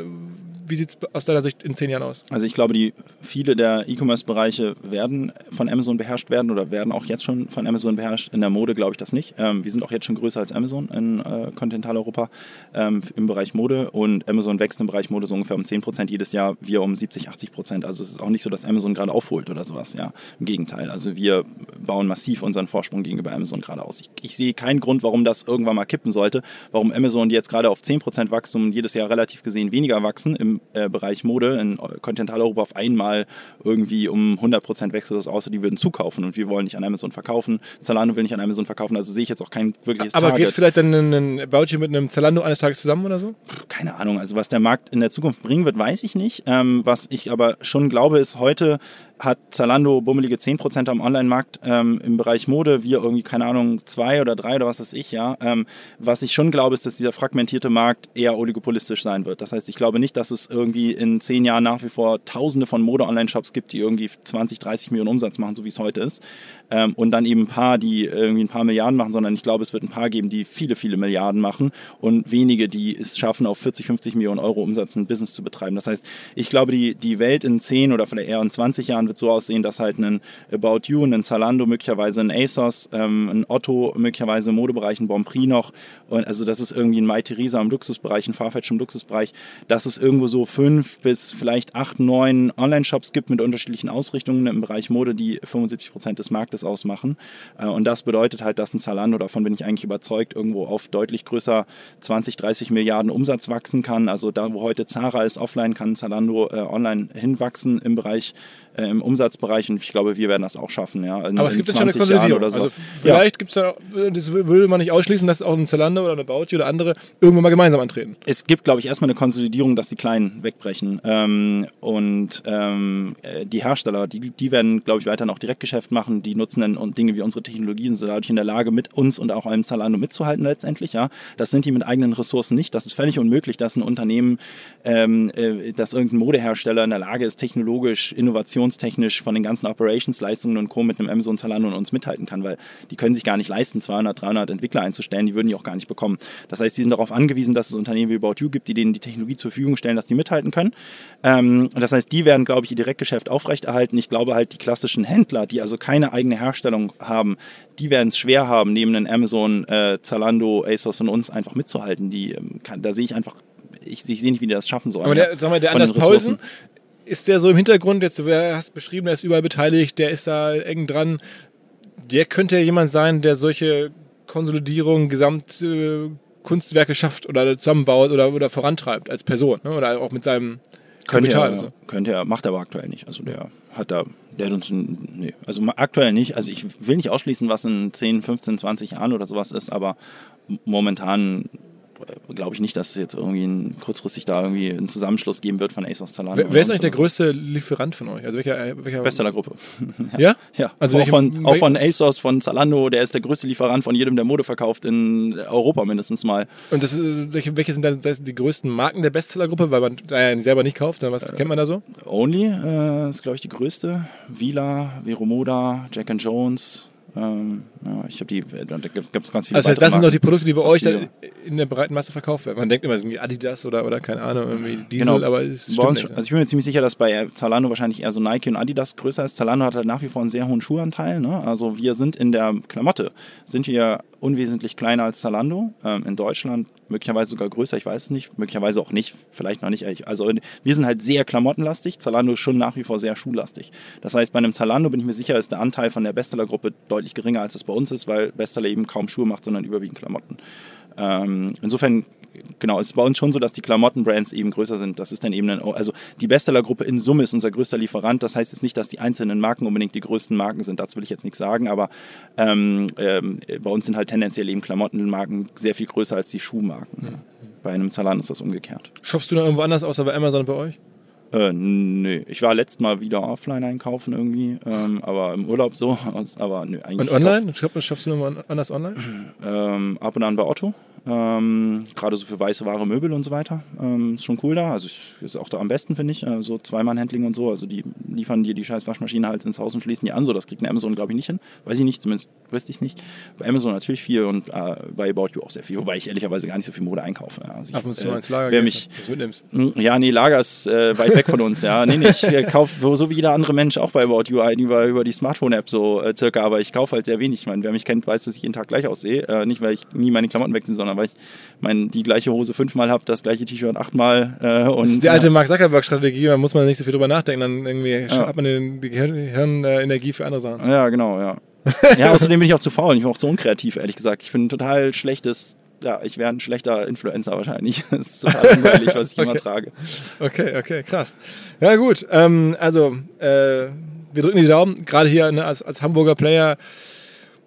wie sieht es aus deiner Sicht in zehn Jahren aus? Also ich glaube, die viele der E-Commerce-Bereiche werden von Amazon beherrscht werden oder werden auch jetzt schon von Amazon beherrscht. In der Mode glaube ich das nicht. Ähm, wir sind auch jetzt schon größer als Amazon in äh, Kontinentaleuropa ähm, im Bereich Mode und Amazon wächst im Bereich Mode so ungefähr um 10 Prozent jedes Jahr, wir um 70, 80 Prozent. Also es ist auch nicht so, dass Amazon gerade aufholt oder sowas. Ja, im Gegenteil. Also wir bauen massiv unseren Vorsprung gegenüber Amazon gerade aus. Ich, ich sehe keinen Grund, warum das irgendwann mal kippen sollte, warum Amazon, die jetzt gerade auf 10 Prozent Wachstum jedes Jahr relativ gesehen weniger wachsen im äh, Bereich Mode in Kontinentaleuropa auf einmal irgendwie um 100% wechselt das außer die würden zukaufen und wir wollen nicht an Amazon verkaufen. Zalando will nicht an Amazon verkaufen, also sehe ich jetzt auch kein wirkliches Aber Target. geht vielleicht dann ein About mit einem Zalando eines Tages zusammen oder so? Keine Ahnung, also was der Markt in der Zukunft bringen wird, weiß ich nicht. Ähm, was ich aber schon glaube, ist heute hat Zalando bummelige 10% am Online-Markt ähm, im Bereich Mode, wir irgendwie, keine Ahnung, zwei oder drei oder was weiß ich, ja. Ähm, was ich schon glaube, ist, dass dieser fragmentierte Markt eher oligopolistisch sein wird. Das heißt, ich glaube nicht, dass es irgendwie in zehn Jahren nach wie vor tausende von Mode-Online-Shops gibt, die irgendwie 20, 30 Millionen Umsatz machen, so wie es heute ist. Ähm, und dann eben ein paar, die irgendwie ein paar Milliarden machen, sondern ich glaube, es wird ein paar geben, die viele, viele Milliarden machen und wenige, die es schaffen, auf 40, 50 Millionen Euro Umsatz ein Business zu betreiben. Das heißt, ich glaube, die, die Welt in 10 oder vielleicht eher in 20 Jahren wird so aussehen, dass halt ein About You, ein Zalando, möglicherweise ein ASOS, ähm, ein Otto, möglicherweise im Modebereich ein Bonprix noch, und also das ist irgendwie ein My Theresa im Luxusbereich, ein Farfetch im Luxusbereich, dass es irgendwo so fünf bis vielleicht acht, neun Online-Shops gibt mit unterschiedlichen Ausrichtungen im Bereich Mode, die 75 Prozent des Marktes ausmachen. Äh, und das bedeutet halt, dass ein Zalando, davon bin ich eigentlich überzeugt, irgendwo auf deutlich größer 20, 30 Milliarden Umsatz wachsen kann. Also da, wo heute Zara ist offline, kann Zalando äh, online hinwachsen im Bereich äh, im Umsatzbereich und ich glaube, wir werden das auch schaffen. Ja, in, Aber es gibt jetzt schon eine Konsolidierung. Also vielleicht ja. gibt es da, das würde man nicht ausschließen, dass auch ein Zalando oder eine Bauti oder andere irgendwann mal gemeinsam antreten. Es gibt, glaube ich, erstmal eine Konsolidierung, dass die Kleinen wegbrechen. Ähm, und ähm, äh, die Hersteller, die, die werden, glaube ich, weiter noch Direktgeschäft machen. Die nutzen dann und Dinge wie unsere Technologien, sind dadurch in der Lage, mit uns und auch einem Zalando mitzuhalten letztendlich. Ja, Das sind die mit eigenen Ressourcen nicht. Das ist völlig unmöglich, dass ein Unternehmen, ähm, äh, dass irgendein Modehersteller in der Lage ist, technologisch, innovationstechnisch von den ganzen Operations-Leistungen und Co. mit einem Amazon, Zalando und uns mithalten kann, weil die können sich gar nicht leisten, 200, 300 Entwickler einzustellen. Die würden die auch gar nicht bekommen. Das heißt, die sind darauf angewiesen, dass es Unternehmen wie About You gibt, die denen die Technologie zur Verfügung stellen, dass die mithalten können. Ähm, das heißt, die werden, glaube ich, ihr Direktgeschäft aufrechterhalten. Ich glaube halt, die klassischen Händler, die also keine eigene Herstellung haben, die werden es schwer haben, neben den Amazon, äh, Zalando, ASOS und uns einfach mitzuhalten. Die, ähm, kann, da sehe ich einfach, ich, ich sehe nicht, wie die das schaffen sollen. Aber der, sag mal, der Anders Paulsen, ist der so im Hintergrund, jetzt du hast beschrieben, der ist überall beteiligt, der ist da eng dran. Der könnte ja jemand sein, der solche Konsolidierung, Gesamt, äh, schafft oder zusammenbaut oder, oder vorantreibt als Person ne? oder auch mit seinem könnte Kapital. Er, so. Könnte er, macht er aber aktuell nicht. Also der hat da, der hat uns, nee, also aktuell nicht. Also ich will nicht ausschließen, was in 10, 15, 20 Jahren oder sowas ist, aber momentan glaube ich nicht, dass es jetzt irgendwie ein, kurzfristig da irgendwie einen Zusammenschluss geben wird von ASOS Zalando. Wer, wer ist eigentlich der größte Lieferant von euch? Also welcher, welcher Bestseller-Gruppe. ja? Ja. Also auch von, auch von ASOS, von Zalando, der ist der größte Lieferant von jedem, der Mode verkauft in Europa mindestens mal. Und das ist, welche sind dann die größten Marken der Bestseller-Gruppe, weil man da ja selber nicht kauft? Was äh, kennt man da so? Only äh, ist, glaube ich, die größte. Vila, Veromoda, Jack Jones, ähm, ja, ich habe die, da gibt es ganz viele. Also das sind doch die Produkte, die bei euch dann in der breiten Masse verkauft werden. Man denkt immer irgendwie Adidas oder, oder keine Ahnung, irgendwie Diesel, genau. aber es stimmt uns, nicht, Also ich bin mir ziemlich sicher, dass bei Zalando wahrscheinlich eher so Nike und Adidas größer ist. Zalando hat halt nach wie vor einen sehr hohen Schuhanteil. Ne? Also wir sind in der Klamotte, sind wir unwesentlich kleiner als Zalando. Ähm, in Deutschland möglicherweise sogar größer, ich weiß es nicht. Möglicherweise auch nicht, vielleicht noch nicht. Also wir sind halt sehr klamottenlastig. Zalando ist schon nach wie vor sehr schuhlastig. Das heißt, bei einem Zalando bin ich mir sicher, ist der Anteil von der Bestseller-Gruppe deutlich geringer, als es bei uns ist, weil Bestseller eben kaum Schuhe macht, sondern überwiegend Klamotten. Ähm, insofern genau, es ist bei uns schon so, dass die Klamottenbrands eben größer sind. Das ist dann eben, ein, also die Bestsellergruppe in Summe ist unser größter Lieferant. Das heißt jetzt nicht, dass die einzelnen Marken unbedingt die größten Marken sind. Dazu will ich jetzt nichts sagen, aber ähm, ähm, bei uns sind halt tendenziell eben Klamottenmarken sehr viel größer als die Schuhmarken. Mhm. Bei einem Zalando ist das umgekehrt. Shoppst du da irgendwo anders außer bei Amazon bei euch? Äh, nee, ich war letztes Mal wieder offline einkaufen irgendwie, ähm, aber im Urlaub so. Aber nö, eigentlich. Und online? Shoppst du noch anders online? Ähm, ab und an bei Otto. Ähm, Gerade so für weiße Ware, Möbel und so weiter. Ähm, ist schon cool da. Also ich, ist auch da am besten, finde ich. Äh, so Zweimann-Handling und so. Also die liefern dir die scheiß Waschmaschine halt ins Haus und schließen die an. So, das kriegt eine Amazon, glaube ich, nicht hin. Weiß ich nicht, zumindest wüsste ich nicht. Bei Amazon natürlich viel und äh, bei About You auch sehr viel. Wobei ich ehrlicherweise gar nicht so viel Mode einkaufe. Also ich, Ab und zu äh, ins Lager wer mich, das mitnimmst. Hm, ja, nee, Lager ist äh, weit weg von uns. Ja, nee, nee, ich äh, kaufe so wie jeder andere Mensch auch bei About You ein, über, über die Smartphone-App so äh, circa. Aber ich kaufe halt sehr wenig. Ich meine, wer mich kennt, weiß, dass ich jeden Tag gleich aussehe. Nicht, weil ich nie meine Klamotten wechsle, sondern weil ich mein, die gleiche Hose fünfmal habe, das gleiche T-Shirt achtmal. Äh, und, das ist die alte Mark Zuckerberg-Strategie, da muss man nicht so viel drüber nachdenken, dann irgendwie ja. hat man die Hirnenergie für andere Sachen. Ja, genau, ja. ja, außerdem bin ich auch zu faul, ich bin auch zu unkreativ, ehrlich gesagt. Ich bin ein total schlechtes ja, ich wäre ein schlechter Influencer wahrscheinlich. Das ist total langweilig, was ich okay. immer trage. Okay, okay, krass. Ja, gut. Ähm, also, äh, wir drücken die Daumen. Gerade hier ne, als, als Hamburger Player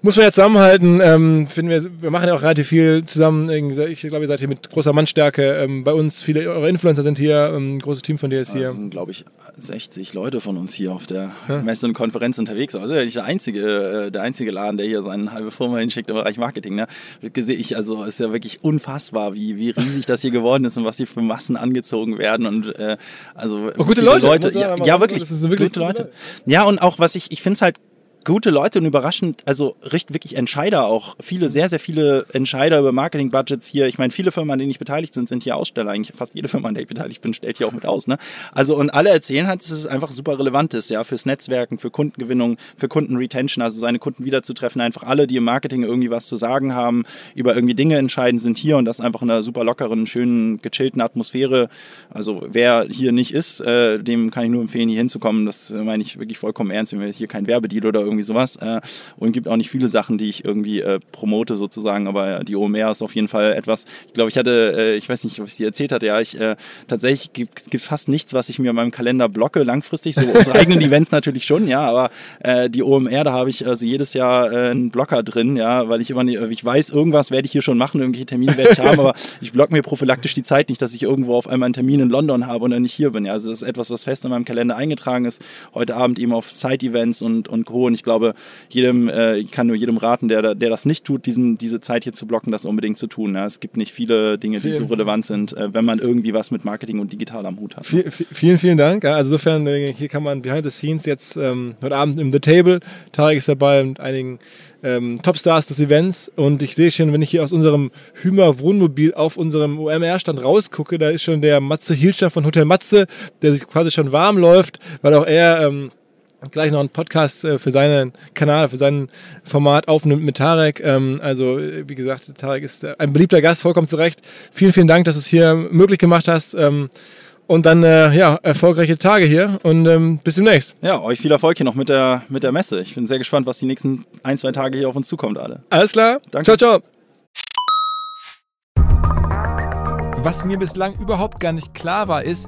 muss man ja zusammenhalten. Ähm, finden wir, wir machen ja auch relativ viel zusammen. Ich glaube, ihr seid hier mit großer Mannstärke ähm, bei uns. Viele eure Influencer sind hier. Ähm, ein großes Team von dir ist hier. Es sind, glaube ich, 60 Leute von uns hier auf der ja. Messe und Konferenz unterwegs. Ja nicht der einzige, äh, der einzige Laden, der hier seine halbe Firma hinschickt im Bereich Marketing. Ne? Ich, also, es ist ja wirklich unfassbar, wie, wie riesig das hier geworden ist und was hier für Massen angezogen werden. Und äh, also oh, gute Leute. Leute. Ja, ja, wirklich, wirklich gute Leute. Ja, und auch was ich, ich finde es halt gute Leute und überraschend, also richtig wirklich Entscheider auch. Viele, sehr, sehr viele Entscheider über Marketing-Budgets hier. Ich meine, viele Firmen, an denen ich beteiligt bin, sind hier Aussteller. Eigentlich fast jede Firma, an der ich beteiligt bin, stellt hier auch mit aus. Ne? Also und alle erzählen halt, dass es einfach super relevant ist, ja, fürs Netzwerken, für Kundengewinnung, für Kundenretention, also seine Kunden wiederzutreffen. Einfach alle, die im Marketing irgendwie was zu sagen haben, über irgendwie Dinge entscheiden, sind hier und das einfach in einer super lockeren, schönen, gechillten Atmosphäre. Also wer hier nicht ist, äh, dem kann ich nur empfehlen, hier hinzukommen. Das meine ich wirklich vollkommen ernst. Wir hier kein Werbedeal oder irgendwie sowas. Äh, und gibt auch nicht viele Sachen, die ich irgendwie äh, promote sozusagen. Aber die OMR ist auf jeden Fall etwas. Ich glaube, ich hatte, äh, ich weiß nicht, ob ich dir erzählt hatte, ja, ich äh, tatsächlich gibt es fast nichts, was ich mir in meinem Kalender blocke langfristig. So unsere eigenen Events natürlich schon, ja, aber äh, die OMR, da habe ich also jedes Jahr äh, einen Blocker drin, ja, weil ich immer, nicht, ich weiß, irgendwas werde ich hier schon machen, irgendwelche Termine werde ich haben, aber ich block mir prophylaktisch die Zeit nicht, dass ich irgendwo auf einmal einen Termin in London habe und dann nicht hier bin. Ja, also das ist etwas, was fest in meinem Kalender eingetragen ist. Heute Abend eben auf Side-Events und, und Co. Und ich glaube, jedem, äh, ich kann nur jedem raten, der, der das nicht tut, diesen, diese Zeit hier zu blocken, das unbedingt zu tun. Ja. Es gibt nicht viele Dinge, die so relevant sind, äh, wenn man irgendwie was mit Marketing und digital am Hut hat. Viel, vielen, vielen Dank. Also insofern, äh, hier kann man behind the scenes jetzt ähm, heute Abend im The Table, Tarek ist dabei mit einigen ähm, Topstars des Events und ich sehe schon, wenn ich hier aus unserem Hümer Wohnmobil auf unserem OMR-Stand rausgucke, da ist schon der Matze Hilscher von Hotel Matze, der sich quasi schon warm läuft, weil auch er ähm, gleich noch einen Podcast äh, für seinen Kanal, für sein Format aufnimmt mit Tarek. Ähm, also, äh, wie gesagt, Tarek ist äh, ein beliebter Gast, vollkommen zu Recht. Vielen, vielen Dank, dass du es hier möglich gemacht hast. Ähm, und dann, ja, erfolgreiche Tage hier und ähm, bis demnächst. Ja, euch viel Erfolg hier noch mit der, mit der Messe. Ich bin sehr gespannt, was die nächsten ein, zwei Tage hier auf uns zukommt, alle. Alles klar. Danke. Ciao, ciao. Was mir bislang überhaupt gar nicht klar war, ist,